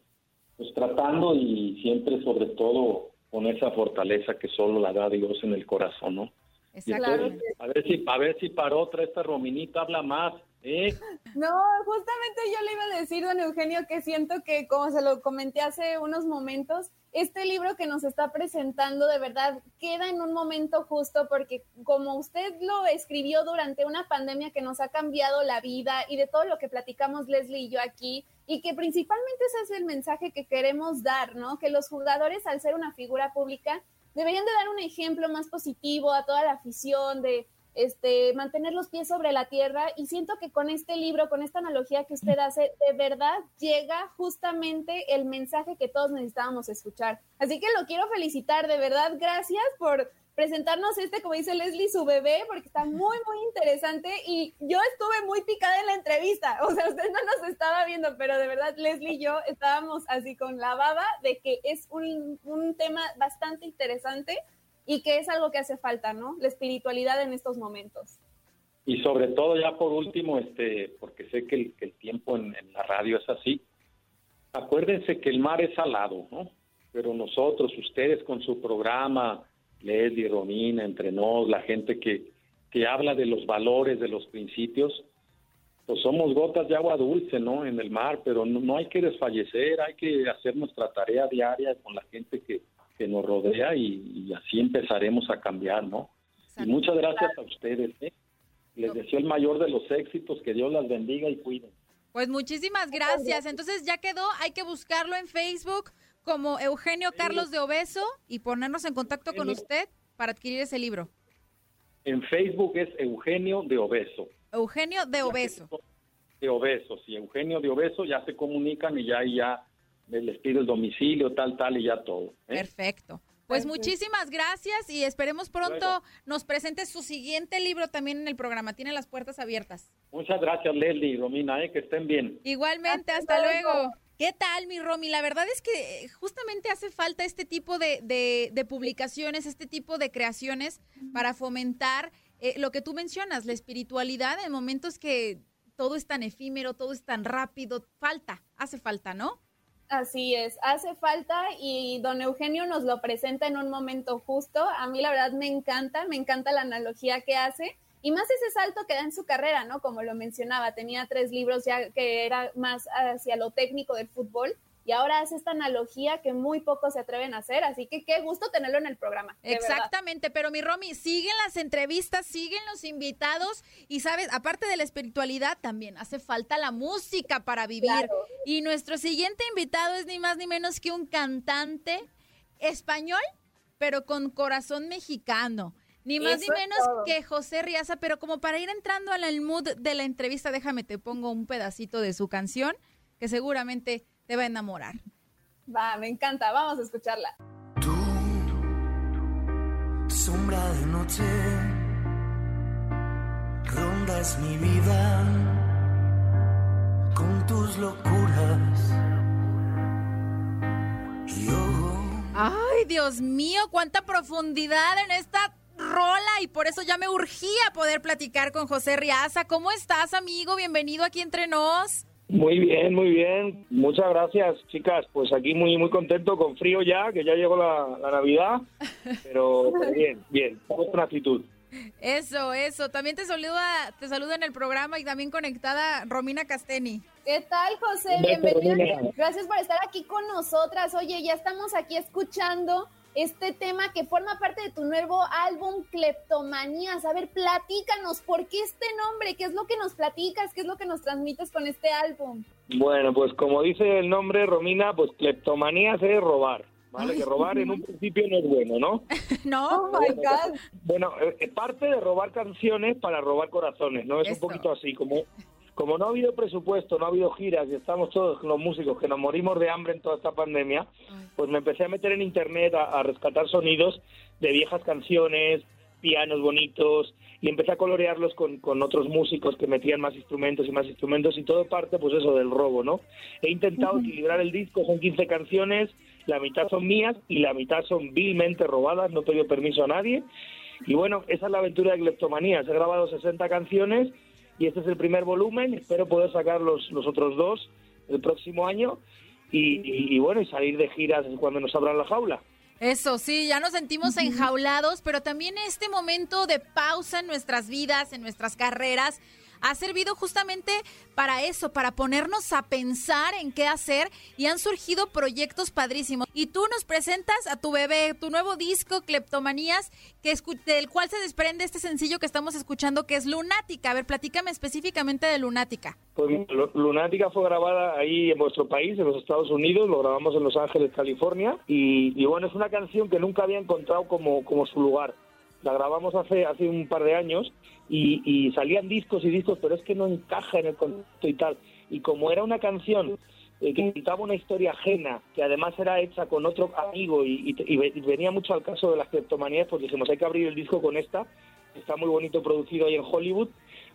pues tratando y siempre sobre todo con esa fortaleza que solo la da Dios en el corazón, ¿no? a ver si a ver si para otra esta Rominita habla más, No, justamente yo le iba a decir, don Eugenio, que siento que como se lo comenté hace unos momentos, este libro que nos está presentando de verdad queda en un momento justo porque como usted lo escribió durante una pandemia que nos ha cambiado la vida y de todo lo que platicamos Leslie y yo aquí, y que principalmente ese es el mensaje que queremos dar, ¿no? Que los jugadores, al ser una figura pública, deberían de dar un ejemplo más positivo a toda la afición, de este, mantener los pies sobre la tierra. Y siento que con este libro, con esta analogía que usted hace, de verdad llega justamente el mensaje que todos necesitábamos escuchar. Así que lo quiero felicitar, de verdad, gracias por presentarnos este, como dice Leslie, su bebé, porque está muy, muy interesante. Y yo estuve muy picada en la entrevista, *laughs* o sea, usted no nos estaba viendo, pero de verdad Leslie y yo estábamos así con la baba de que es un, un tema bastante interesante y que es algo que hace falta, ¿no? La espiritualidad en estos momentos. Y sobre todo ya por último, este, porque sé que el, que el tiempo en, en la radio es así, acuérdense que el mar es salado, ¿no? Pero nosotros, ustedes con su programa, Leslie, Romina, entre nos, la gente que, que habla de los valores, de los principios, pues somos gotas de agua dulce, ¿no? En el mar, pero no, hay que desfallecer, hay que hacer nuestra tarea diaria con la gente que, que nos rodea y, así empezaremos a cambiar, ¿no? Y muchas gracias a ustedes, ¿eh? Les deseo el mayor de los éxitos, que Dios las bendiga y cuide. Pues muchísimas gracias. Entonces ya quedó, hay que buscarlo en Facebook como Eugenio Carlos de Obeso y ponernos en contacto con usted para adquirir ese libro. En Facebook es Eugenio de Obeso. Eugenio de Obeso. De Obeso, sí, Eugenio de Obeso, ya se comunican y ya, ya les pido el domicilio, tal, tal y ya todo. ¿eh? Perfecto. Pues muchísimas gracias y esperemos pronto nos presente su siguiente libro también en el programa. Tiene las puertas abiertas. Muchas gracias, Leslie y Romina, ¿eh? que estén bien. Igualmente, hasta, luego. ¿Qué tal, mi Romy? La verdad es que justamente hace falta este tipo de, de, publicaciones, este tipo de creaciones para fomentar eh, lo que tú mencionas, la espiritualidad en momentos que todo es tan efímero, todo es tan rápido. Falta, hace falta, ¿no? Así es, hace falta y don Eugenio nos lo presenta en un momento justo. A mí la verdad me encanta, me encanta la analogía que hace y más ese salto que da en su carrera, ¿no? Como lo mencionaba, tenía tres libros ya que era más hacia lo técnico del fútbol y ahora hace esta analogía que muy pocos se atreven a hacer, así que qué gusto tenerlo en el programa. Exactamente, pero mi Romy, siguen las entrevistas, siguen los invitados y sabes, aparte de la espiritualidad, también hace falta la música para vivir. Y nuestro siguiente invitado es ni más ni menos que un cantante español, pero con corazón mexicano. Ni más ni menos que José Riaza, pero como para ir entrando al mood de la entrevista, déjame te pongo un pedacito de su canción que seguramente te va a enamorar. Va, me encanta, vamos a escucharla. Tú, sombra de noche, rondas mi vida con tus locuras. Yo. Ay, Dios mío, cuánta profundidad en esta rola y por eso ya me urgía poder platicar con José Riaza. ¿Cómo estás, amigo? Bienvenido aquí entre nos. Muy bien, muy bien. Muchas gracias, chicas. Pues aquí muy muy contento, con frío ya, que ya llegó la, Navidad, pero, bien, bien, con actitud. Eso, eso. También te saluda, te saluda en el programa y también conectada Romina Casteni. ¿Qué tal, José? Bienvenida. Gracias por estar aquí con nosotras. Oye, ya estamos aquí escuchando este tema que forma parte de tu nuevo álbum Cleptomanías. A ver, platícanos, ¿por qué este nombre? ¿Qué es lo que nos platicas? ¿Qué es lo que nos transmites con este álbum? Bueno, pues como dice el nombre, Romina, pues cleptomanías es robar. ¿Vale? que robar en un principio no es bueno, ¿no? *laughs* no, oh my God. Bueno, es eh, parte de robar canciones para robar corazones, ¿no? Es un poquito así, como como no ha habido presupuesto, no ha habido giras y estamos todos los músicos que nos morimos de hambre en toda esta pandemia, pues me empecé a meter en internet a, rescatar sonidos de viejas canciones, pianos bonitos y empecé a colorearlos con, con, otros músicos que metían más instrumentos y más instrumentos y todo parte pues eso del robo, ¿no? He intentado equilibrar el disco, son 15 canciones, la mitad son mías y la mitad son vilmente robadas, no he pedido permiso a nadie y bueno, esa es la aventura de Kleptomanías, he grabado 60 canciones y este es el primer volumen. Espero poder sacar los, los otros dos el próximo año y, bueno, y salir de giras cuando nos abran la jaula. Eso sí, ya nos sentimos enjaulados, pero también este momento de pausa en nuestras vidas, en nuestras carreras, ha servido justamente para eso, para ponernos a pensar en qué hacer y han surgido proyectos padrísimos. Y tú nos presentas a tu bebé, tu nuevo disco, Cleptomanías, que del cual se desprende este sencillo que estamos escuchando, que es Lunática. A ver, platícame específicamente de Lunática. Pues Lunática fue grabada ahí en vuestro país, en los Estados Unidos, lo grabamos en Los Ángeles, California, y, bueno, es una canción que nunca había encontrado como, como su lugar. La grabamos hace, hace un par de años y, salían discos y discos, pero es que no encaja en el contexto y tal. Y como era una canción eh, que contaba una historia ajena, que además era hecha con otro amigo y, venía mucho al caso de las criptomanías, pues dijimos, hay que abrir el disco con esta, está muy bonito producido ahí en Hollywood,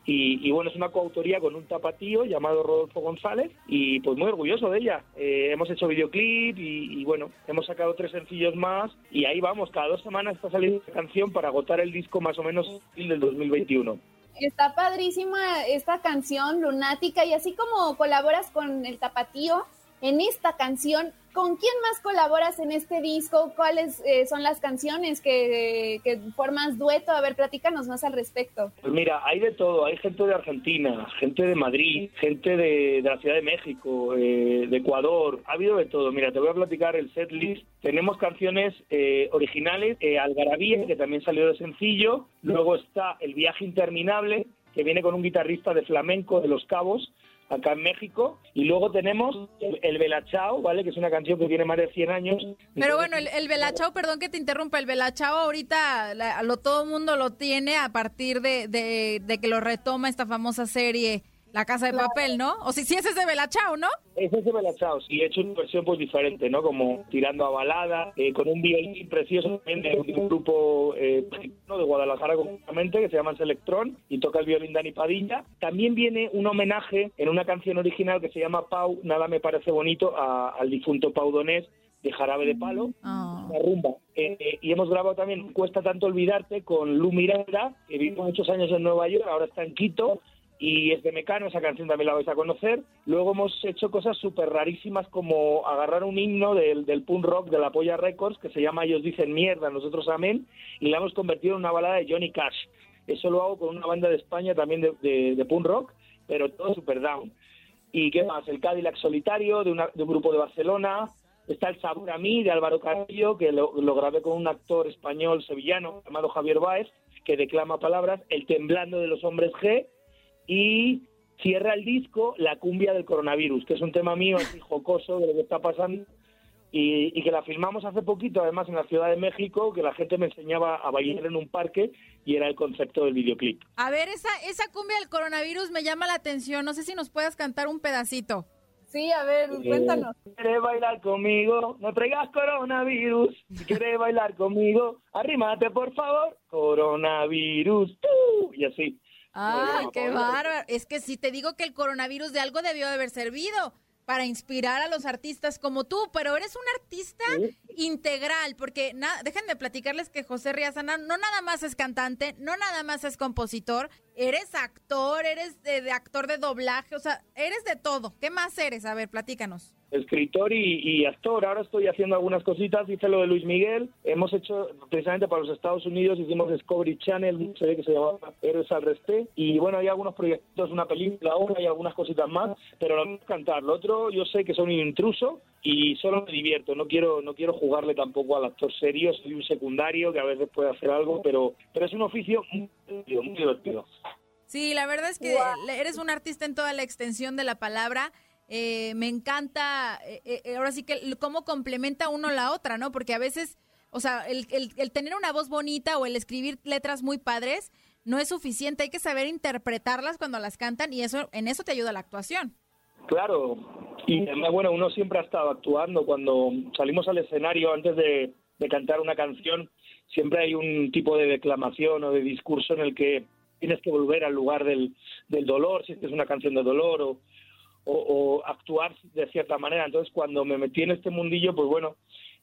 y, bueno, es una coautoría con un tapatío llamado Rodolfo González y pues muy orgulloso de ella. Eh, hemos hecho videoclip y, bueno, hemos sacado tres sencillos más y ahí vamos, cada dos semanas está saliendo una canción para agotar el disco más o menos del 2021. Está padrísima esta canción, Lunática, y así como colaboras con el tapatío en esta canción, ¿Con quién más colaboras en este disco? ¿Cuáles eh, son las canciones que, formas dueto? A ver, platícanos más al respecto. Pues mira, hay de todo. Hay gente de Argentina, gente de Madrid, gente de, la Ciudad de México, eh, de Ecuador. Ha habido de todo. Mira, te voy a platicar el set list. Tenemos canciones eh, originales, Algarabía, que también salió de sencillo. Luego está El viaje interminable, que viene con un guitarrista de flamenco de Los Cabos acá en México. Y luego tenemos el, Belachao, ¿vale? Que es una canción que tiene más de 100 años. Pero bueno, el, el Belachao, perdón que te interrumpa, el Belachao ahorita lo, todo el mundo lo tiene a partir de, de, que lo retoma esta famosa serie La Casa de Papel, ¿no? O si sí, ese es de Belachao, ¿no? Ese es de Belachao, y he hecho una versión pues diferente, ¿no? Como tirando a balada, eh, con un violín precioso también de un grupo eh, de Guadalajara concretamente que se llama Selectrón y toca el violín Dani Padilla. También viene un homenaje en una canción original que se llama Pau, nada me parece bonito, a- al difunto Pau Donés de Jarabe de Palo, una rumba. Eh, eh, y hemos grabado también Cuesta tanto olvidarte con Lu Miranda, que vivió muchos años en Nueva York, ahora está en Quito y es de Mecano, esa canción también la vais a conocer. Luego hemos hecho cosas súper rarísimas como agarrar un himno del, del punk rock de la Polla Records que se llama Ellos dicen mierda, nosotros amén, y la hemos convertido en una balada de Johnny Cash. Eso lo hago con una banda de España también de, de- de punk rock, pero todo super down. ¿Y qué más? El Cadillac Solitario de, una- de un grupo de Barcelona. Está El Sabor a mí de Álvaro Carrillo, que lo, lo grabé con un actor español sevillano llamado Javier Báez, que declama palabras. El Temblando de los Hombres G. Y cierra el disco La Cumbia del Coronavirus, que es un tema mío así jocoso de lo que está pasando. Y, y que la filmamos hace poquito, además en la Ciudad de México, que la gente me enseñaba a bailar en un parque y era el concepto del videoclip. A ver, esa, esa cumbia del coronavirus me llama la atención. No sé si nos puedas cantar un pedacito. Sí, a ver, cuéntanos. Si quieres bailar conmigo, no traigas coronavirus. Si quieres bailar conmigo, arrímate por favor. Coronavirus. ¡tú! Y así. Ay, qué bárbaro. Es que si te digo que el coronavirus de algo debió de haber servido para inspirar a los artistas como tú, pero eres un artista integral, porque déjenme platicarles que José Riazana no nada más es cantante, no nada más es compositor, eres actor, eres de, de actor de doblaje, o sea, eres de todo. ¿Qué más eres? A ver, platícanos. Escritor y, y actor. Ahora estoy haciendo algunas cositas. Hice lo de Luis Miguel. Hemos hecho, precisamente para los Estados Unidos, hicimos Discovery Channel, un serie que se llama Héroes al Resté. Y bueno, hay algunos proyectos, una película ahora y algunas cositas más. Pero lo es cantar. Lo otro, yo sé que soy un intruso y solo me divierto. No quiero no quiero jugarle tampoco al actor serio. Soy un secundario que a veces puede hacer algo, pero, pero es un oficio muy divertido. Muy divertido. Sí, la verdad es que le- eres un artista en toda la extensión de la palabra. Eh, me encanta, eh, eh, ahora sí que cómo complementa uno la otra, ¿no? Porque a veces, o sea, el, el- el tener una voz bonita o el escribir letras muy padres no es suficiente, hay que saber interpretarlas cuando las cantan y eso en eso te ayuda la actuación. Claro, y además, bueno, uno siempre ha estado actuando. Cuando salimos al escenario antes de, de cantar una canción, siempre hay un tipo de declamación o de discurso en el que tienes que volver al lugar del, del dolor, si es que es una canción de dolor, o, o, actuar de cierta manera. Entonces, cuando me metí en este mundillo, pues bueno,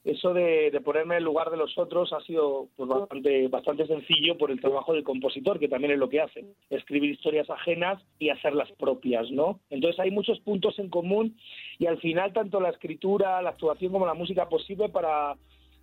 eso de, de ponerme en el lugar de los otros ha sido pues, bastante, bastante sencillo por el trabajo del compositor, que también es lo que hace, escribir historias ajenas y hacerlas propias, ¿no? Entonces hay muchos puntos en común y al final tanto la escritura, la actuación como la música pues sirve para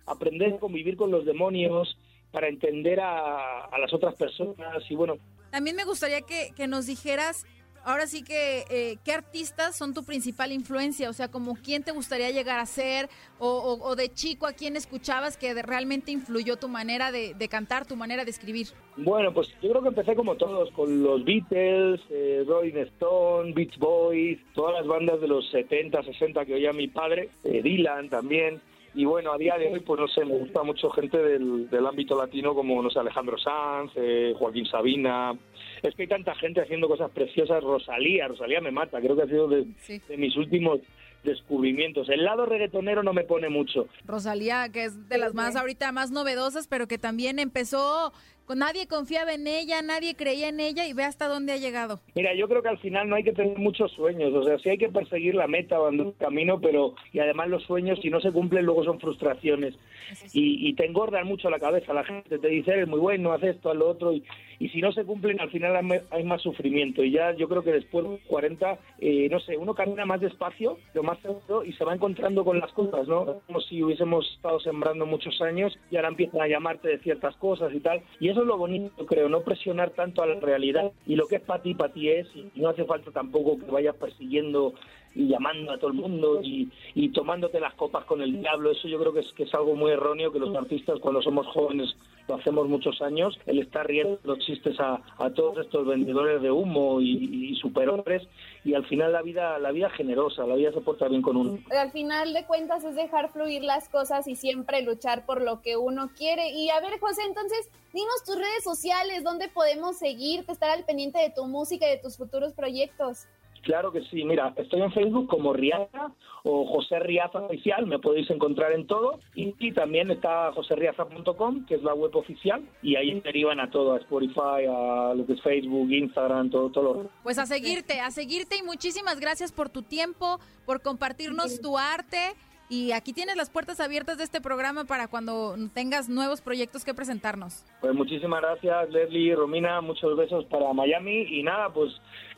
aprender a convivir con los demonios, para entender a, las otras personas y bueno, También me gustaría que nos dijeras, ahora sí que, eh, ¿qué artistas son tu principal influencia? O sea, como quién te gustaría llegar a ser, o, o- o de chico a quién escuchabas que realmente influyó tu manera de, de cantar, tu manera de escribir. Bueno, pues yo creo que empecé como todos, con los Beatles, eh, Rolling Stone, Beach Boys, todas las bandas de los 70, 60 que oía mi padre, eh, Dylan también. Y bueno, a día de hoy, pues no sé, me gusta mucho gente del, del ámbito latino como, no sé, Alejandro Sanz, eh, Joaquín Sabina. Es que hay tanta gente haciendo cosas preciosas. Rosalía, Rosalía me mata, creo que ha sido de, de mis últimos descubrimientos. El lado reggaetonero no me pone mucho. Rosalía, que es de las más ahorita más novedosas, pero que también empezó, nadie confiaba en ella, nadie creía en ella y ve hasta dónde ha llegado. Mira, yo creo que al final no hay que tener muchos sueños, o sea, sí hay que perseguir la meta o andar un camino, pero y además los sueños si no se cumplen luego son frustraciones y, y te engordan mucho la cabeza, la gente te dice eres muy bueno, haz esto, haz lo otro y, y si no se cumplen al final hay, más sufrimiento y ya yo creo que después de los 40, eh, no sé, uno camina más despacio, lo más seguro y se va encontrando con las cosas, ¿no? Como si hubiésemos estado sembrando muchos años y ahora empiezan a llamarte de ciertas cosas y tal y eso es lo bonito, creo, no presionar tanto a la realidad. Y lo que es para ti, para ti es y no hace falta tampoco que vayas persiguiendo y llamando a todo el mundo y, y tomándote las copas con el diablo. Eso yo creo que es, que es algo muy erróneo que los artistas cuando somos jóvenes lo hacemos muchos años, el estar riendo los chistes a, a todos estos vendedores de humo y, y superhombres y al final la vida la vida generosa, la vida se porta bien con uno. Al final de cuentas es dejar fluir las cosas y siempre luchar por lo que uno quiere. Y a ver, José, entonces, dinos tus redes sociales, dónde podemos seguirte, estar al pendiente de tu música y de tus futuros proyectos. Claro que sí, mira, estoy en Facebook como Riaza o José Riaza Oficial, me podéis encontrar en todo. Y, y también está joserriaza.com, que es la web oficial, y ahí derivan a todo, a Spotify, a lo que es Facebook, Instagram, todo, todo. Pues a seguirte, a seguirte y muchísimas gracias por tu tiempo, por compartirnos tu arte. Y aquí tienes las puertas abiertas de este programa para cuando tengas nuevos proyectos que presentarnos. Pues muchísimas gracias, Leslie, Romina, muchos besos para Miami y nada, pues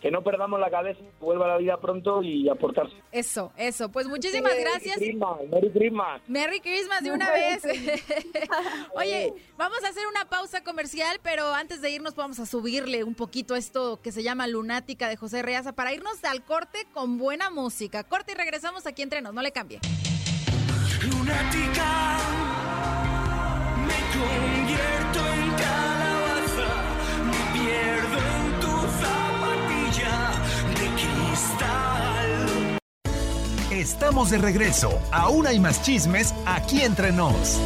que no perdamos la cabeza, que vuelva a la vida pronto y aportar. Eso, eso. Pues muchísimas Merry gracias. Christmas, Merry Christmas. Merry Christmas de una vez. *laughs* Oye, vamos a hacer una pausa comercial, pero antes de irnos vamos a subirle un poquito esto que se llama Lunática de José Reaza para irnos al corte con buena música. Corte y regresamos aquí entre nos, no le cambie. Lunática, me convierto en calabaza, me pierdo de cristal. Estamos de regreso. Aún hay más chismes aquí entre nos.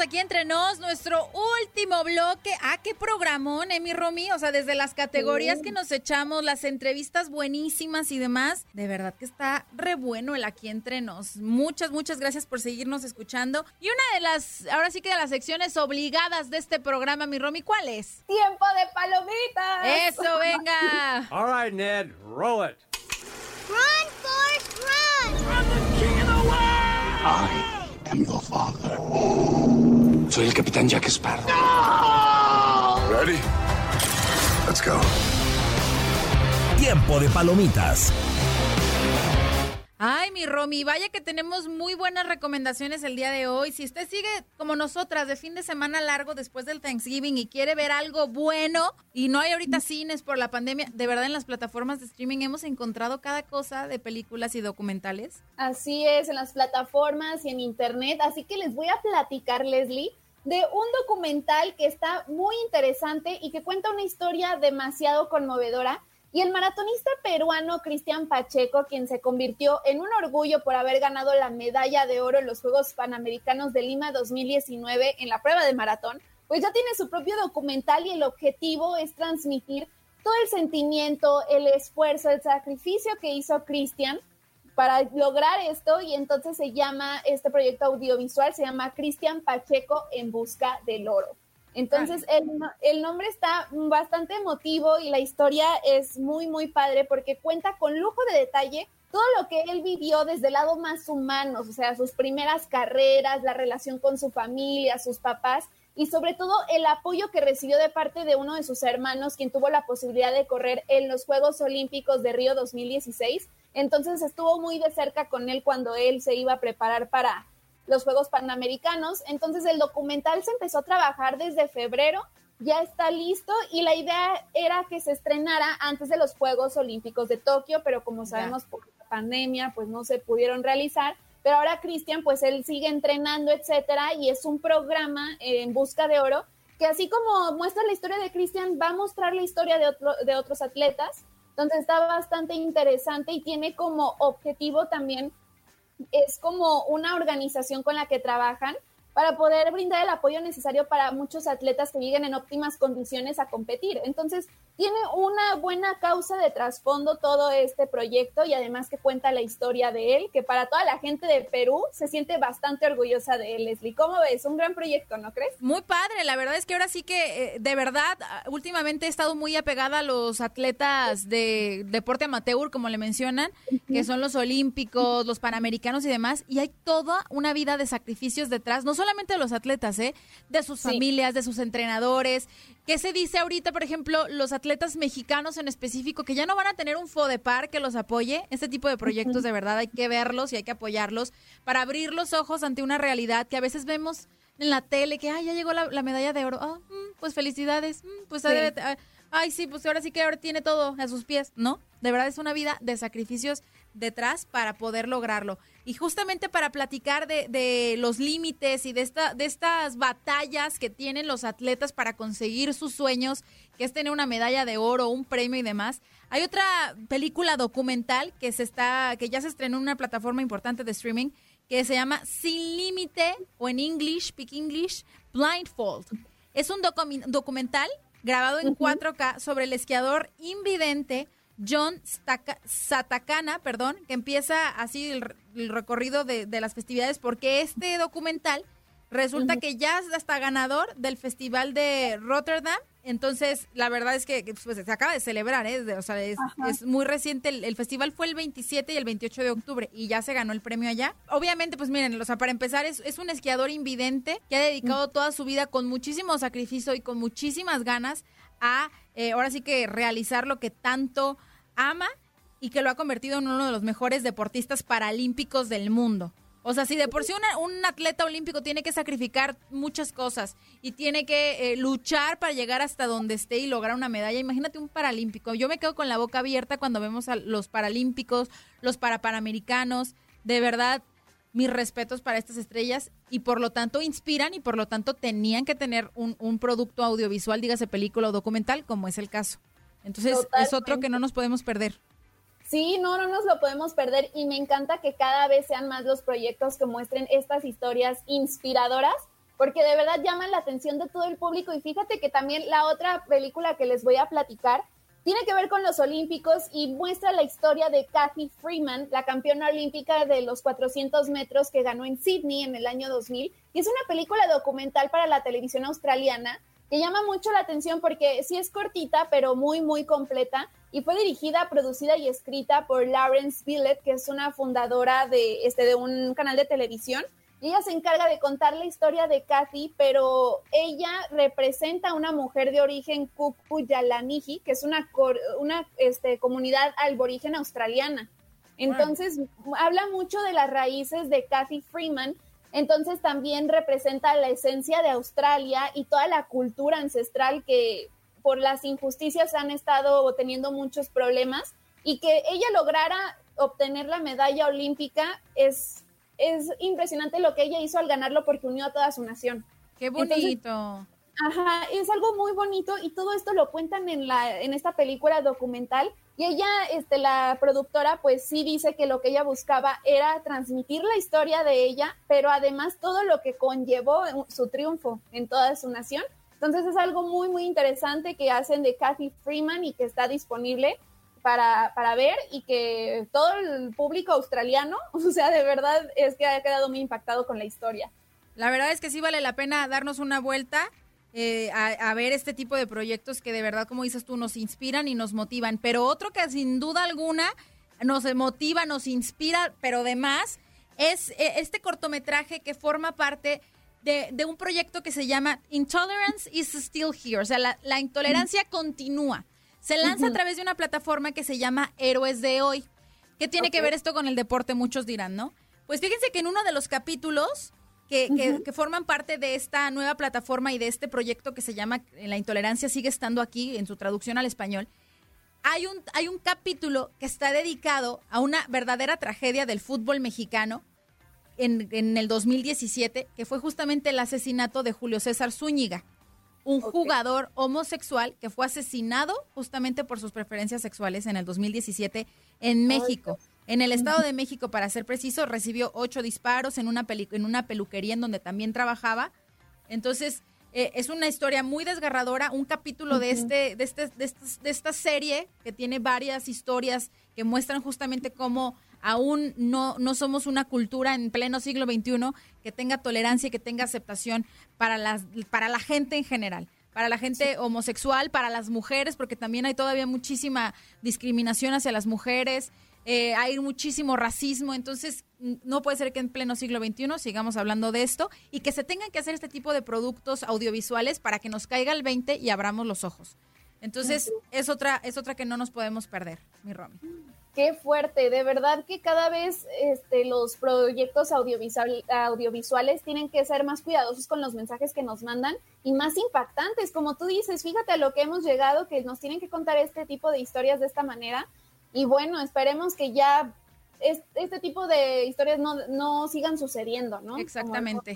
Aquí entre nos, nuestro último bloque. Ah, qué programón, Emi Romy. O sea, desde las categorías que nos echamos, las entrevistas buenísimas y demás. De verdad que está re bueno el aquí entre nos. Muchas, muchas gracias por seguirnos escuchando. Y una de las, ahora sí que de las secciones obligadas de este programa, mi Romy, ¿cuál es? ¡Tiempo de palomitas! Eso, *laughs* venga. All right, Ned, roll it. Run, Forrest, run! I'm the king of the world! I am the father. Soy el capitán Jack Sparrow. Ready? Let's go. Tiempo de palomitas. Ay, mi Romy, vaya que tenemos muy buenas recomendaciones el día de hoy. Si usted sigue como nosotras de fin de semana largo después del Thanksgiving y quiere ver algo bueno y no hay ahorita cines por la pandemia, de verdad en las plataformas de streaming hemos encontrado cada cosa de películas y documentales. Así es, en las plataformas y en internet. Así que les voy a platicar, Leslie, de un documental que está muy interesante y que cuenta una historia demasiado conmovedora. Y el maratonista peruano Cristian Pacheco, quien se convirtió en un orgullo por haber ganado la medalla de oro en los Juegos Panamericanos de Lima 2019 en la prueba de maratón, pues ya tiene su propio documental y el objetivo es transmitir todo el sentimiento, el esfuerzo, el sacrificio que hizo Cristian para lograr esto y entonces se llama, este proyecto audiovisual se llama Cristian Pacheco en busca del oro. Entonces el, el, nombre está bastante emotivo y la historia es muy, muy padre porque cuenta con lujo de detalle todo lo que él vivió desde el lado más humano, o sea, sus primeras carreras, la relación con su familia, sus papás y sobre todo el apoyo que recibió de parte de uno de sus hermanos, quien tuvo la posibilidad de correr en los Juegos Olímpicos de Río 2016. Entonces estuvo muy de cerca con él cuando él se iba a preparar para los Juegos Panamericanos. Entonces el documental se empezó a trabajar desde febrero, ya está listo y la idea era que se estrenara antes de los Juegos Olímpicos de Tokio, pero como sabemos por la pandemia pues no se pudieron realizar. Pero ahora Cristian pues él sigue entrenando, etcétera, y es un programa en busca de oro que así como muestra la historia de Cristian, va a mostrar la historia de, otro, de otros atletas. Entonces está bastante interesante y tiene como objetivo también es como una organización con la que trabajan para poder brindar el apoyo necesario para muchos atletas que lleguen en óptimas condiciones a competir. Entonces, tiene una buena causa de trasfondo todo este proyecto y además que cuenta la historia de él, que para toda la gente de Perú se siente bastante orgullosa de él, Leslie. ¿Cómo ves? Un gran proyecto, ¿no crees? Muy padre, la verdad es que ahora sí que, eh, de verdad, últimamente he estado muy apegada a los atletas de deporte amateur, como le mencionan, que son los olímpicos, los panamericanos y demás, y hay toda una vida de sacrificios detrás, no solamente de los atletas, ¿eh? De sus familias, de sus entrenadores. ¿Qué se dice ahorita, por ejemplo, los atletas mexicanos en específico, que ya no van a tener un FODEPAR que los apoye? Este tipo de proyectos, de verdad, hay que verlos y hay que apoyarlos para abrir los ojos ante una realidad que a veces vemos en la tele, que, ay, ya llegó la, la medalla de oro. Mm, pues felicidades. Mm, pues, Sí. ah, ay, sí, pues ahora sí que ahora tiene todo a sus pies. No, de verdad es una vida de sacrificios detrás para poder lograrlo. Y justamente para platicar de, de los límites y de, esta, de estas batallas que tienen los atletas para conseguir sus sueños, que es tener una medalla de oro, un premio y demás. Hay otra película documental que se está, que ya se estrenó en una plataforma importante de streaming, que se llama Sin Límite, o en English, Speak English, Blindfold. Es un docu- documental grabado en 4K sobre el esquiador invidente John Staka- Satakana, perdón, que empieza así el, el recorrido de, de las festividades, porque este documental resulta que ya es hasta ganador del Festival de Rotterdam. Entonces, la verdad es que pues, se acaba de celebrar, ¿eh? O sea, es, muy reciente. El, el festival fue el 27 y el 28 de octubre y ya se ganó el premio allá. Obviamente, pues miren, o sea, para empezar, es, es un esquiador invidente que ha dedicado toda su vida con muchísimo sacrificio y con muchísimas ganas a, eh, ahora sí que realizar lo que tanto ama y que lo ha convertido en uno de los mejores deportistas paralímpicos del mundo. O sea, si de por sí una- un atleta olímpico tiene que sacrificar muchas cosas y tiene que eh, luchar para llegar hasta donde esté y lograr una medalla, imagínate un paralímpico. Yo me quedo con la boca abierta cuando vemos a los paralímpicos, los parapanamericanos. De verdad, mis respetos para estas estrellas y por lo tanto inspiran y por lo tanto tenían que tener un, un producto audiovisual, dígase película o documental, como es el caso. Entonces, es otro que no nos podemos perder. Sí, no, no nos lo podemos perder y me encanta que cada vez sean más los proyectos que muestren estas historias inspiradoras, porque de verdad llaman la atención de todo el público y fíjate que también la otra película que les voy a platicar tiene que ver con los Olímpicos y muestra la historia de Kathy Freeman, la campeona olímpica de los 400 metros que ganó en Sydney en el año 2000. Y es una película documental para la televisión australiana que llama mucho la atención porque sí es cortita, pero muy, muy completa. Y fue dirigida, producida y escrita por Lawrence Billett, que es una fundadora de, este, de un canal de televisión. Y ella se encarga de contar la historia de Kathy, pero ella representa a una mujer de origen Kuku-Yalaniji, que es una, una este, comunidad aborigen australiana. Entonces, habla mucho de las raíces de Kathy Freeman. Entonces, también representa la esencia de Australia y toda la cultura ancestral que por las injusticias han estado teniendo muchos problemas y que ella lograra obtener la medalla olímpica es, es impresionante lo que ella hizo al ganarlo porque unió a toda su nación. Qué Entonces, bonito. Ajá, es algo muy bonito y todo esto lo cuentan en la en esta película documental y ella este la productora pues sí dice que lo que ella buscaba era transmitir la historia de ella, pero además todo lo que conllevó su triunfo en toda su nación. Entonces es algo muy muy interesante que hacen de Kathy Freeman y que está disponible para, para ver y que todo el público australiano, *laughs* o sea, de verdad es que ha quedado muy impactado con la historia. La verdad es que sí vale la pena darnos una vuelta eh, a, a ver este tipo de proyectos que de verdad, como dices tú, nos inspiran y nos motivan. Pero otro que sin duda alguna nos motiva, nos inspira, pero además es eh, este cortometraje que forma parte de, de un proyecto que se llama Intolerance is Still Here. O sea, la, la intolerancia continúa. Se lanza a través de una plataforma que se llama Héroes de Hoy. ¿Qué tiene que ver esto con el deporte? Muchos dirán, ¿no? Pues fíjense que en uno de los capítulos que, forman parte de esta nueva plataforma y de este proyecto que se llama eh, La intolerancia sigue estando aquí en su traducción al español, hay un, hay un capítulo que está dedicado a una verdadera tragedia del fútbol mexicano en, en el 2017, que fue justamente el asesinato de Julio César Zúñiga, un jugador homosexual que fue asesinado justamente por sus preferencias sexuales en el 2017 en México. En el Estado de México, para ser preciso, recibió ocho disparos en una, peli- en una peluquería en donde también trabajaba. Entonces, eh, es una historia muy desgarradora, un capítulo de, este, de, este, de, estas- de esta serie que tiene varias historias que muestran justamente cómo aún no, no somos una cultura en pleno siglo XXI que tenga tolerancia y que tenga aceptación para, las, para la gente en general, para la gente homosexual, para las mujeres, porque también hay todavía muchísima discriminación hacia las mujeres. Eh, hay muchísimo racismo, entonces no puede ser que en pleno siglo XXI sigamos hablando de esto y que se tengan que hacer este tipo de productos audiovisuales para que nos caiga el 20 y abramos los ojos. Entonces es otra, es otra que no nos podemos perder, mi Romy. Qué fuerte, de verdad que cada vez este, los proyectos audiovisual- audiovisuales tienen que ser más cuidadosos con los mensajes que nos mandan y más impactantes, como tú dices, fíjate a lo que hemos llegado, que nos tienen que contar este tipo de historias de esta manera y bueno, esperemos que ya es- este tipo de historias no, no sigan sucediendo, ¿no? Exactamente.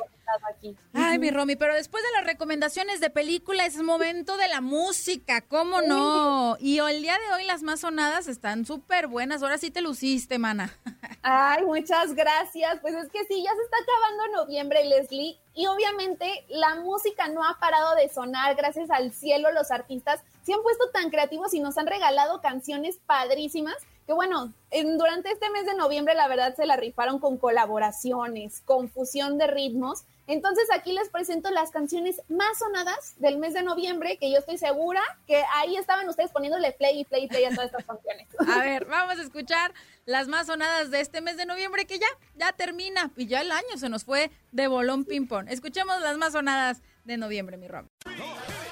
aquí. Ay, mi Romy, pero después de las recomendaciones de película es momento de la música, ¿cómo no? Y el día de hoy las más sonadas están súper buenas, ahora sí te luciste, mana. *laughs* Ay, muchas gracias. Pues es que sí, ya se está acabando noviembre, Leslie. Y obviamente la música no ha parado de sonar. Gracias al cielo, los artistas se han puesto tan creativos y nos han regalado canciones padrísimas. Que bueno, en- durante este mes de noviembre la verdad se la rifaron con colaboraciones, con fusión de ritmos. Entonces aquí les presento las canciones más sonadas del mes de noviembre, que yo estoy segura que ahí estaban ustedes poniéndole play y play y play a todas estas *laughs* canciones. A ver, vamos a escuchar las más sonadas de este mes de noviembre que ya, ya termina y ya el año se nos fue de bolón ping-pong. Escuchemos las más sonadas de noviembre, mi Romy.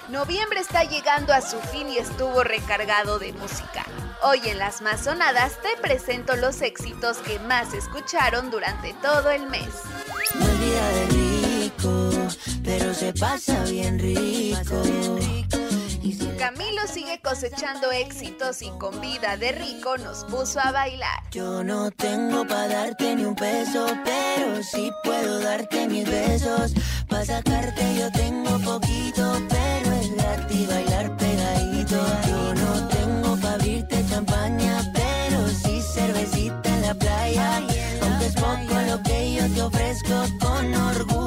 Noviembre está llegando a su fin y estuvo recargado de música. Hoy en las más sonadas te presento los éxitos que más escucharon durante todo el mes. Rico, pero se pasa bien rico. Camilo sigue cosechando éxitos y con vida de rico nos puso a bailar. Yo no tengo para darte ni un peso, pero sí puedo darte mis besos. Para sacarte yo tengo poquito, pero es gratis bailar pegadito. Yo no tengo para abrirte champaña, pero sí cervecita en la playa. Aunque es poco lo que yo te ofrezco con orgullo,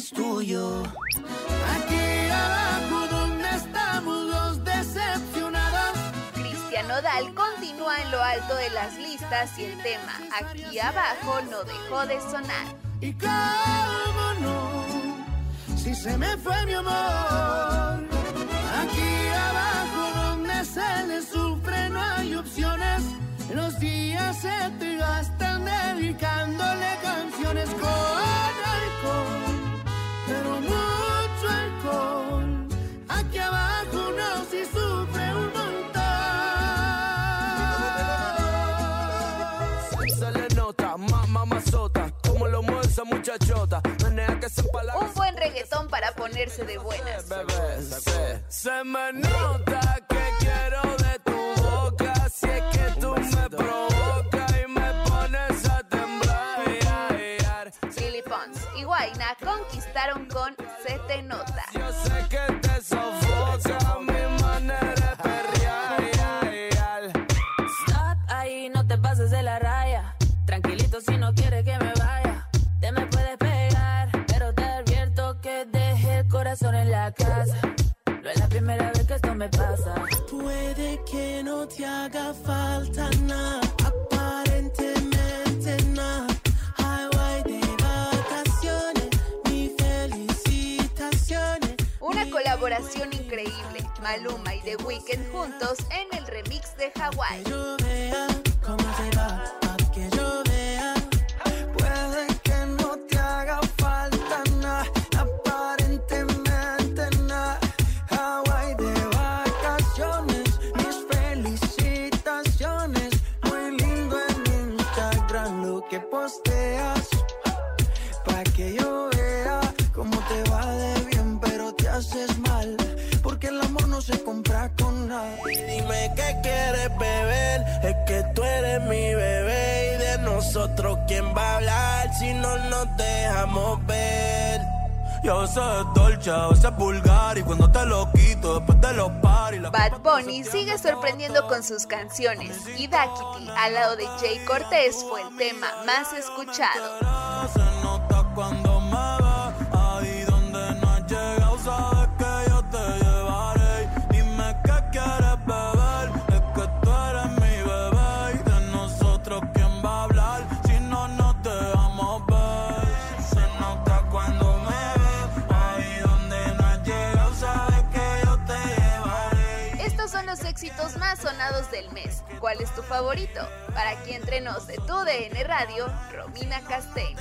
es tuyo. Aquí abajo donde estamos los decepcionados. Cristian Nodal continúa en lo alto de las listas y el tema Aquí abajo no dejó de sonar. Y cómo no, si se me fue mi amor. Aquí abajo donde se le sufre no hay opciones. Los días se te gastan dedicándole canciones con Un buen reggaetón para ponerse de buenas. Se me nota que quiero de tu boca. Si es que corazón en la casa. No es la primera vez que esto me pasa. Puede que no te haga falta nada, aparentemente nada. Highway de vacaciones, mis felicitaciones. Una colaboración increíble. Maluma y The Weeknd juntos en el remix de Hawaii. Eres mi bebé y de nosotros quién va a hablar si no nos dejamos ver. Yo a veces es dolce, a veces es vulgar y cuando te lo quito después de los paris. Bad Bunny sigue sorprendiendo con sus canciones y Daquiti al lado de Jay Cortés fue el tema más escuchado. Del mes. ¿Cuál es tu favorito? Para aquí entre nos de tu DN Radio, Romina Castell.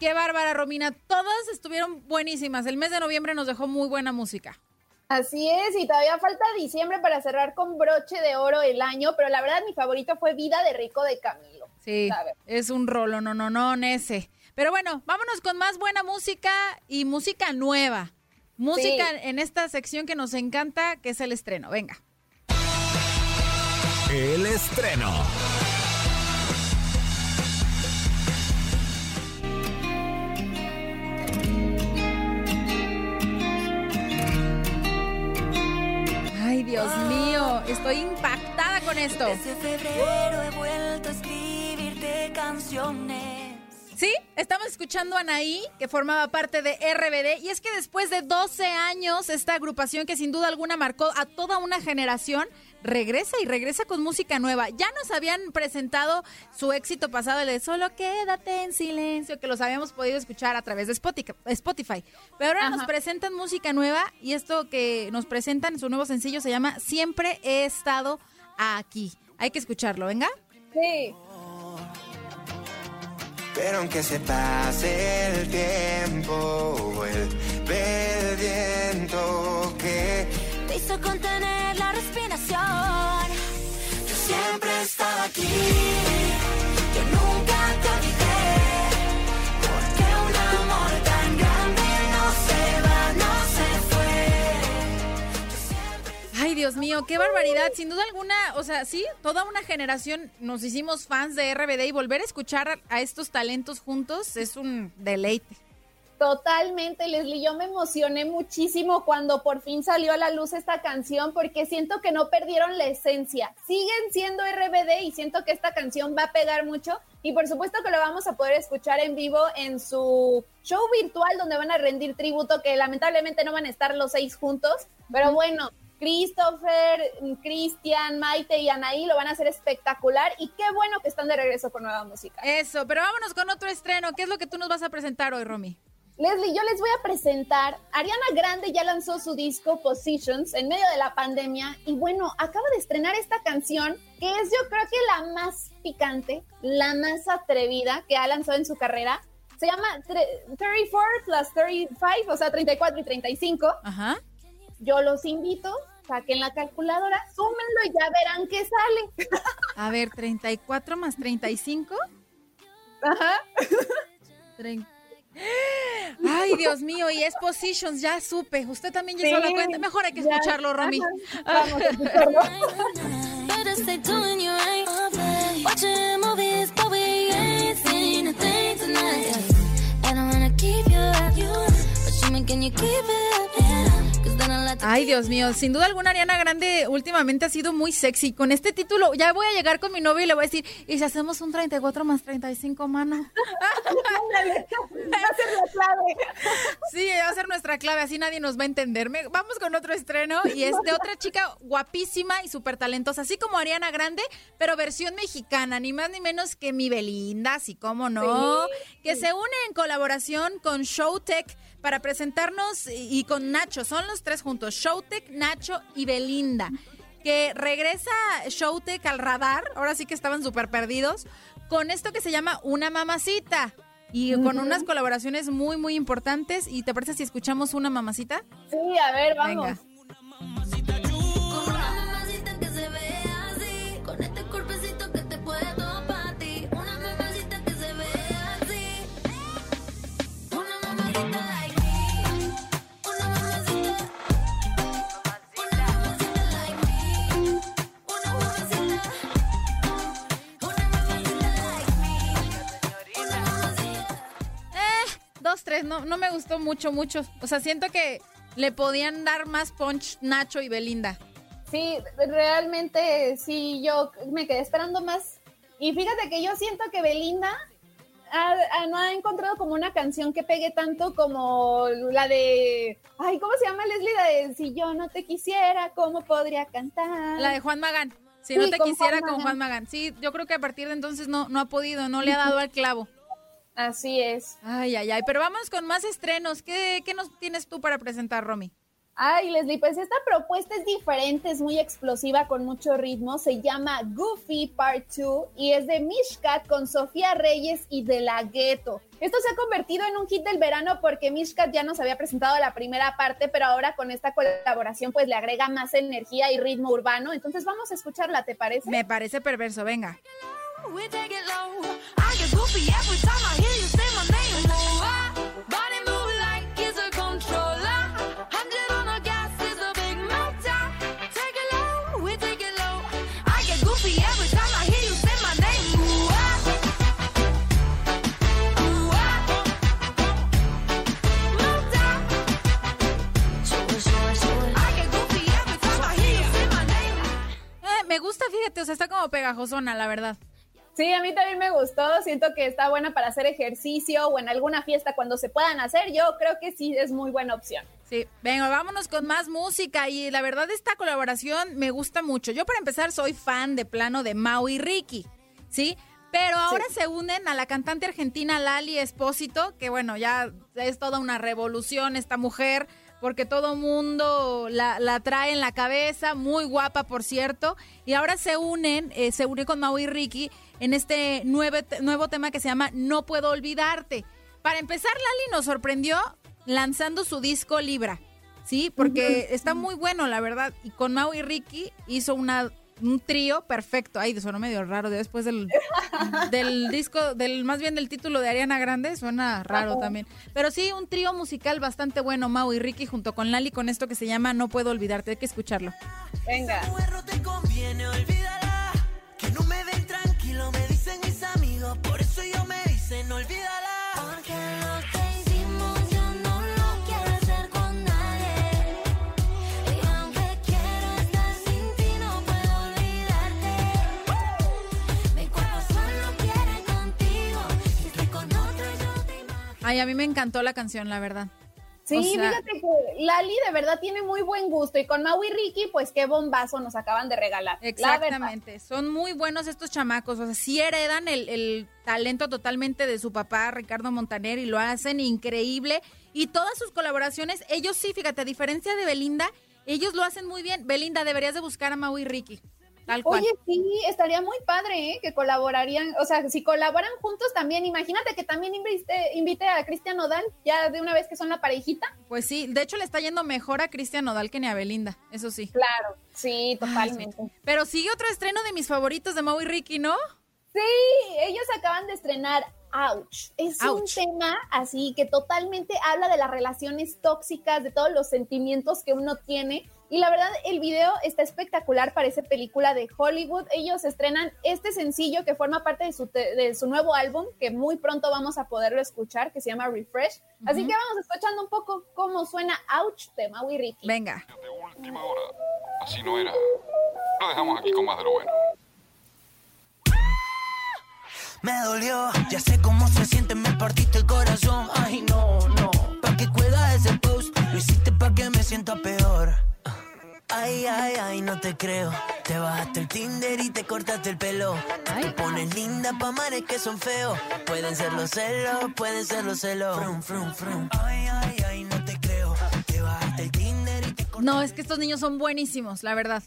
Qué bárbara, Romina. Todas estuvieron buenísimas. El mes de noviembre nos dejó muy buena música. Así es, y todavía falta diciembre para cerrar con broche de oro el año, pero la verdad mi favorito fue Vida de Rico de Camilo. Sí, es un rolo, no, no, no, ese. Pero bueno, vámonos con más buena música y música nueva. Música en esta sección que nos encanta, que es el estreno. Venga. El estreno. Dios mío, estoy impactada con esto. Desde febrero he vuelto a escribirte canciones. Sí, estamos escuchando a Anaí, que formaba parte de RBD, y es que después de 12 años, esta agrupación que sin duda alguna marcó a toda una generación, regresa y regresa con música nueva. Ya nos habían presentado su éxito pasado, el de Solo quédate en silencio, que los habíamos podido escuchar a través de Spotify. Pero ahora nos presentan música nueva y esto que nos presentan, su nuevo sencillo se llama Siempre he estado aquí. Hay que escucharlo, venga. Sí. Pero aunque se pase el tiempo, vuelve el viento que Te hizo contener la respiración. yo siempre estaba aquí. Dios mío, qué barbaridad. Sin duda alguna, o sea, sí, toda una generación nos hicimos fans de RBD y volver a escuchar a, estos talentos juntos es un deleite. Totalmente, Leslie. Yo me emocioné muchísimo cuando por fin salió a la luz esta canción porque siento que no perdieron la esencia. Siguen siendo RBD y siento que esta canción va a pegar mucho. Y por supuesto que lo vamos a poder escuchar en vivo en su show virtual donde van a rendir tributo, que lamentablemente no van a estar los seis juntos. Pero bueno, Christopher, Cristian, Maite y Anaí lo van a hacer espectacular. Y qué bueno que están de regreso con nueva música. Eso, pero vámonos con otro estreno. ¿Qué es lo que tú nos vas a presentar hoy, Romy? Leslie, yo les voy a presentar, Ariana Grande ya lanzó su disco Positions en medio de la pandemia y bueno, acaba de estrenar esta canción que es yo creo que la más picante, la más atrevida que ha lanzado en su carrera. Se llama tre- 34 plus 35, o sea, 34 y 35. Ajá. Yo los invito, saquen la calculadora, súmenlo y ya verán qué sale. A ver, 34 más 35. Ajá. Ay, Dios mío, y es Positions, ya supe. Usted también ya hizo la Sí, cuenta. Mejor hay que ya. escucharlo, Romy. Vamos a escucharlo. Ay, Dios mío, sin duda alguna Ariana Grande últimamente ha sido muy sexy. Con este título ya voy a llegar con mi novio y le voy a decir, ¿y si hacemos un 34 más 35, mano? *laughs* Va a ser la clave. Sí, va a ser nuestra clave, así nadie nos va a entender. Me- Vamos con otro estreno y es de otra chica guapísima y súper talentosa, así como Ariana Grande, pero versión mexicana, ni más ni menos que mi Belinda, así como no, que se une en colaboración con Showtech para presentarnos y, y con Nacho, son los tres juntos, Showtech, Nacho y Belinda. Que regresa Showtech al radar, ahora sí que estaban súper perdidos, con esto que se llama Una Mamacita. Y con unas colaboraciones muy, muy importantes. ¿Y te parece si escuchamos una mamacita? Sí, a ver, vamos. Venga. Tres, no, no me gustó mucho, mucho. O sea, siento que le podían dar más punch Nacho y Belinda. Sí, realmente sí, yo me quedé esperando más. Y fíjate que yo siento que Belinda ha- ha- no ha encontrado como una canción que pegue tanto como la de... Ay, ¿cómo se llama Leslie? La de Si yo no te quisiera, ¿cómo podría cantar? La de Juan Magán. Si no te quisiera Juan con. Juan Magán. Sí, yo creo que a partir de entonces no, no ha podido, no le ha dado al clavo. Así es. Ay, ay, ay. Pero vamos con más estrenos. ¿Qué, qué nos tienes tú para presentar, Romy? Ay, Leslie, pues esta propuesta es diferente, es muy explosiva, con mucho ritmo. Se llama Goofy Part 2 y es de Mishkat con Sofía Reyes y De La Ghetto. Esto se ha convertido en un hit del verano porque Mishkat ya nos había presentado la primera parte, pero ahora con esta colaboración pues le agrega más energía y ritmo urbano. Entonces vamos a escucharla, ¿te parece? Me parece perverso, venga. Me gusta, fíjate, o sea, está como pegajosona, la verdad. Sí, a mí también me gustó. Siento que está buena para hacer ejercicio o en alguna fiesta cuando se puedan hacer. Yo creo que sí es muy buena opción. Sí, venga, vámonos con más música y la verdad esta colaboración me gusta mucho. Yo para empezar soy fan de plano de Mau y Ricky, ¿sí? Pero ahora se unen a la cantante argentina Lali Espósito, que bueno, ya es toda una revolución esta mujer, porque todo mundo la, la trae en la cabeza, muy guapa por cierto, y ahora se unen, eh, se une con Mau y Ricky en este nuevo, nuevo tema que se llama No Puedo Olvidarte. Para empezar, Lali nos sorprendió lanzando su disco Libra, ¿sí? Porque está muy bueno, la verdad. Y con Mau y Ricky hizo una, un trío perfecto. Ay, sonó medio raro después del, *laughs* del disco, del más bien del título de Ariana Grande, suena raro también. Pero sí, un trío musical bastante bueno, Mau y Ricky, junto con Lali, con esto que se llama No Puedo Olvidarte. Hay que escucharlo. Venga. Ay, a mí me encantó la canción, la verdad. Sí, O sea- fíjate que Lali de verdad tiene muy buen gusto y con Mau y Ricky, pues qué bombazo nos acaban de regalar. Exactamente, son muy buenos estos chamacos, o sea, sí heredan el, el talento totalmente de su papá, Ricardo Montaner, y lo hacen increíble. Y todas sus colaboraciones, ellos sí, fíjate, a diferencia de Belinda, ellos lo hacen muy bien. Belinda, deberías de buscar a Mau y Ricky, tal cual. Oye, sí, estaría muy padre, ¿eh? Que colaborarían, o sea, si colaboran juntos también, imagínate que también invite, invite a Cristian Nodal, ya de una vez que son la parejita. Pues sí, de hecho le está yendo mejor a Cristian Nodal que ni a Belinda, eso sí. Claro, sí, totalmente. Pero sigue otro estreno de mis favoritos de Mau y Ricky, ¿no? Sí, ellos acaban de estrenar Ouch. Es un tema así que totalmente habla de las relaciones tóxicas, de todos los sentimientos que uno tiene. Y la verdad, el video está espectacular, parece película de Hollywood. Ellos estrenan este sencillo que forma parte de su, de su nuevo álbum, que muy pronto vamos a poderlo escuchar, que se llama Refresh. Así que vamos escuchando un poco cómo suena Ouch de Maui Ricky. Venga. Última hora. Así no era. Lo dejamos aquí con más de lo bueno. Me dolió, ya sé cómo se siente, me partiste el corazón. Ay, no, no. Pa' que cuelga ese post, lo hiciste pa' que me sienta peor. Ay, ay, ay, no te creo. Te bajaste el Tinder y te cortaste el pelo. Te pones linda pa' mares que son feos. Pueden ser los celos, pueden ser los celos. Frum, frum, frum. Ay, ay, ay, no te creo. Te bajaste el Tinder y te No, es que estos niños son buenísimos, la verdad.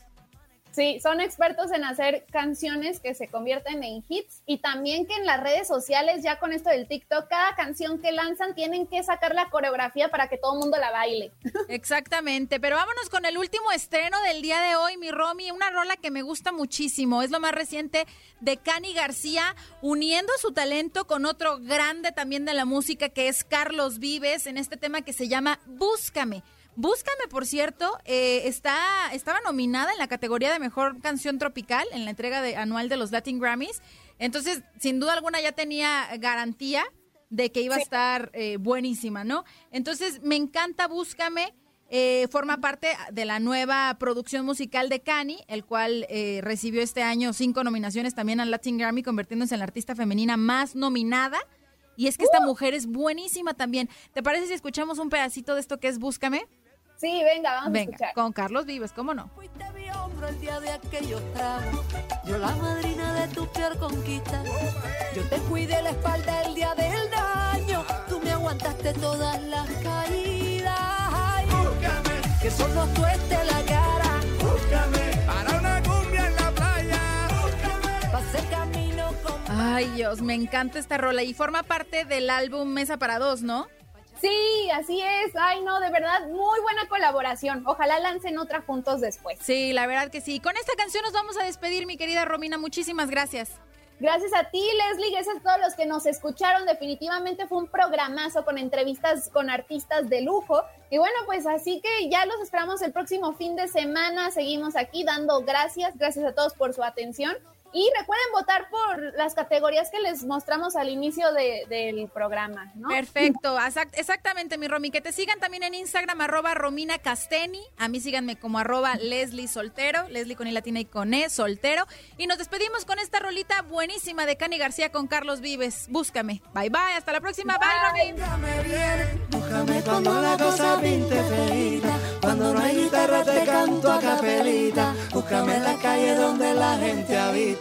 Sí, son expertos en hacer canciones que se convierten en hits y también que en las redes sociales, ya con esto del TikTok, cada canción que lanzan tienen que sacar la coreografía para que todo el mundo la baile. *laughs* Exactamente, pero vámonos con el último estreno del día de hoy, mi Romy, una rola que me gusta muchísimo, es lo más reciente de Cani García, uniendo su talento con otro grande también de la música que es Carlos Vives en este tema que se llama Búscame. Búscame, por cierto, eh, está, estaba nominada en la categoría de Mejor Canción Tropical en la entrega de, anual de los Latin Grammys. Entonces, sin duda alguna ya tenía garantía de que iba a estar eh, buenísima, ¿no? Entonces, me encanta Búscame. eh, forma parte de la nueva producción musical de Cani, el cual eh, recibió este año cinco nominaciones también al Latin Grammy, convirtiéndose en la artista femenina más nominada. Y es que esta mujer es buenísima también. ¿Te parece si escuchamos un pedacito de esto que es Búscame? Sí, venga, vamos Venga, a escuchar. con Carlos Vives, ¿cómo no? Fuiste mi celebro el día de aquellos tragos. Yo la madrina de tu peor conquista. Yo te cuidé la espalda el día del daño. Tú me aguantaste todas las caídas. Ay, que solo tú estés la cara. Búscame para una cumbia en la playa. Búscame pa' hacer camino con Ay, Dios, me encanta esta rola y forma parte del álbum Mesa para Dos, ¿no? Sí, así es. Ay, no, de verdad, muy buena colaboración. Ojalá lancen otra juntos después. Sí, la verdad que sí. Con esta canción nos vamos a despedir, mi querida Romina. Muchísimas gracias. Gracias a ti, Leslie, gracias a todos los que nos escucharon. Definitivamente fue un programazo con entrevistas con artistas de lujo. Y bueno, pues así que ya los esperamos el próximo fin de semana. Seguimos aquí dando gracias. Gracias a todos por su atención. Y recuerden votar por las categorías que les mostramos al inicio de- del programa, ¿no? Perfecto, exact- exactamente, mi Romy. Que te sigan también en Instagram, arroba Romina Casteni. A mí síganme como arroba Leslie Soltero, Leslie con I latina y con E, soltero. Y nos despedimos con esta rolita buenísima de Cani García con Carlos Vives. Búscame. Bye, bye. Hasta la próxima. Bye, Romy. Búscame cuando la cosa pinte feita, cuando no hay guitarra te canto a capelita. Búscame en la calle donde la gente habita,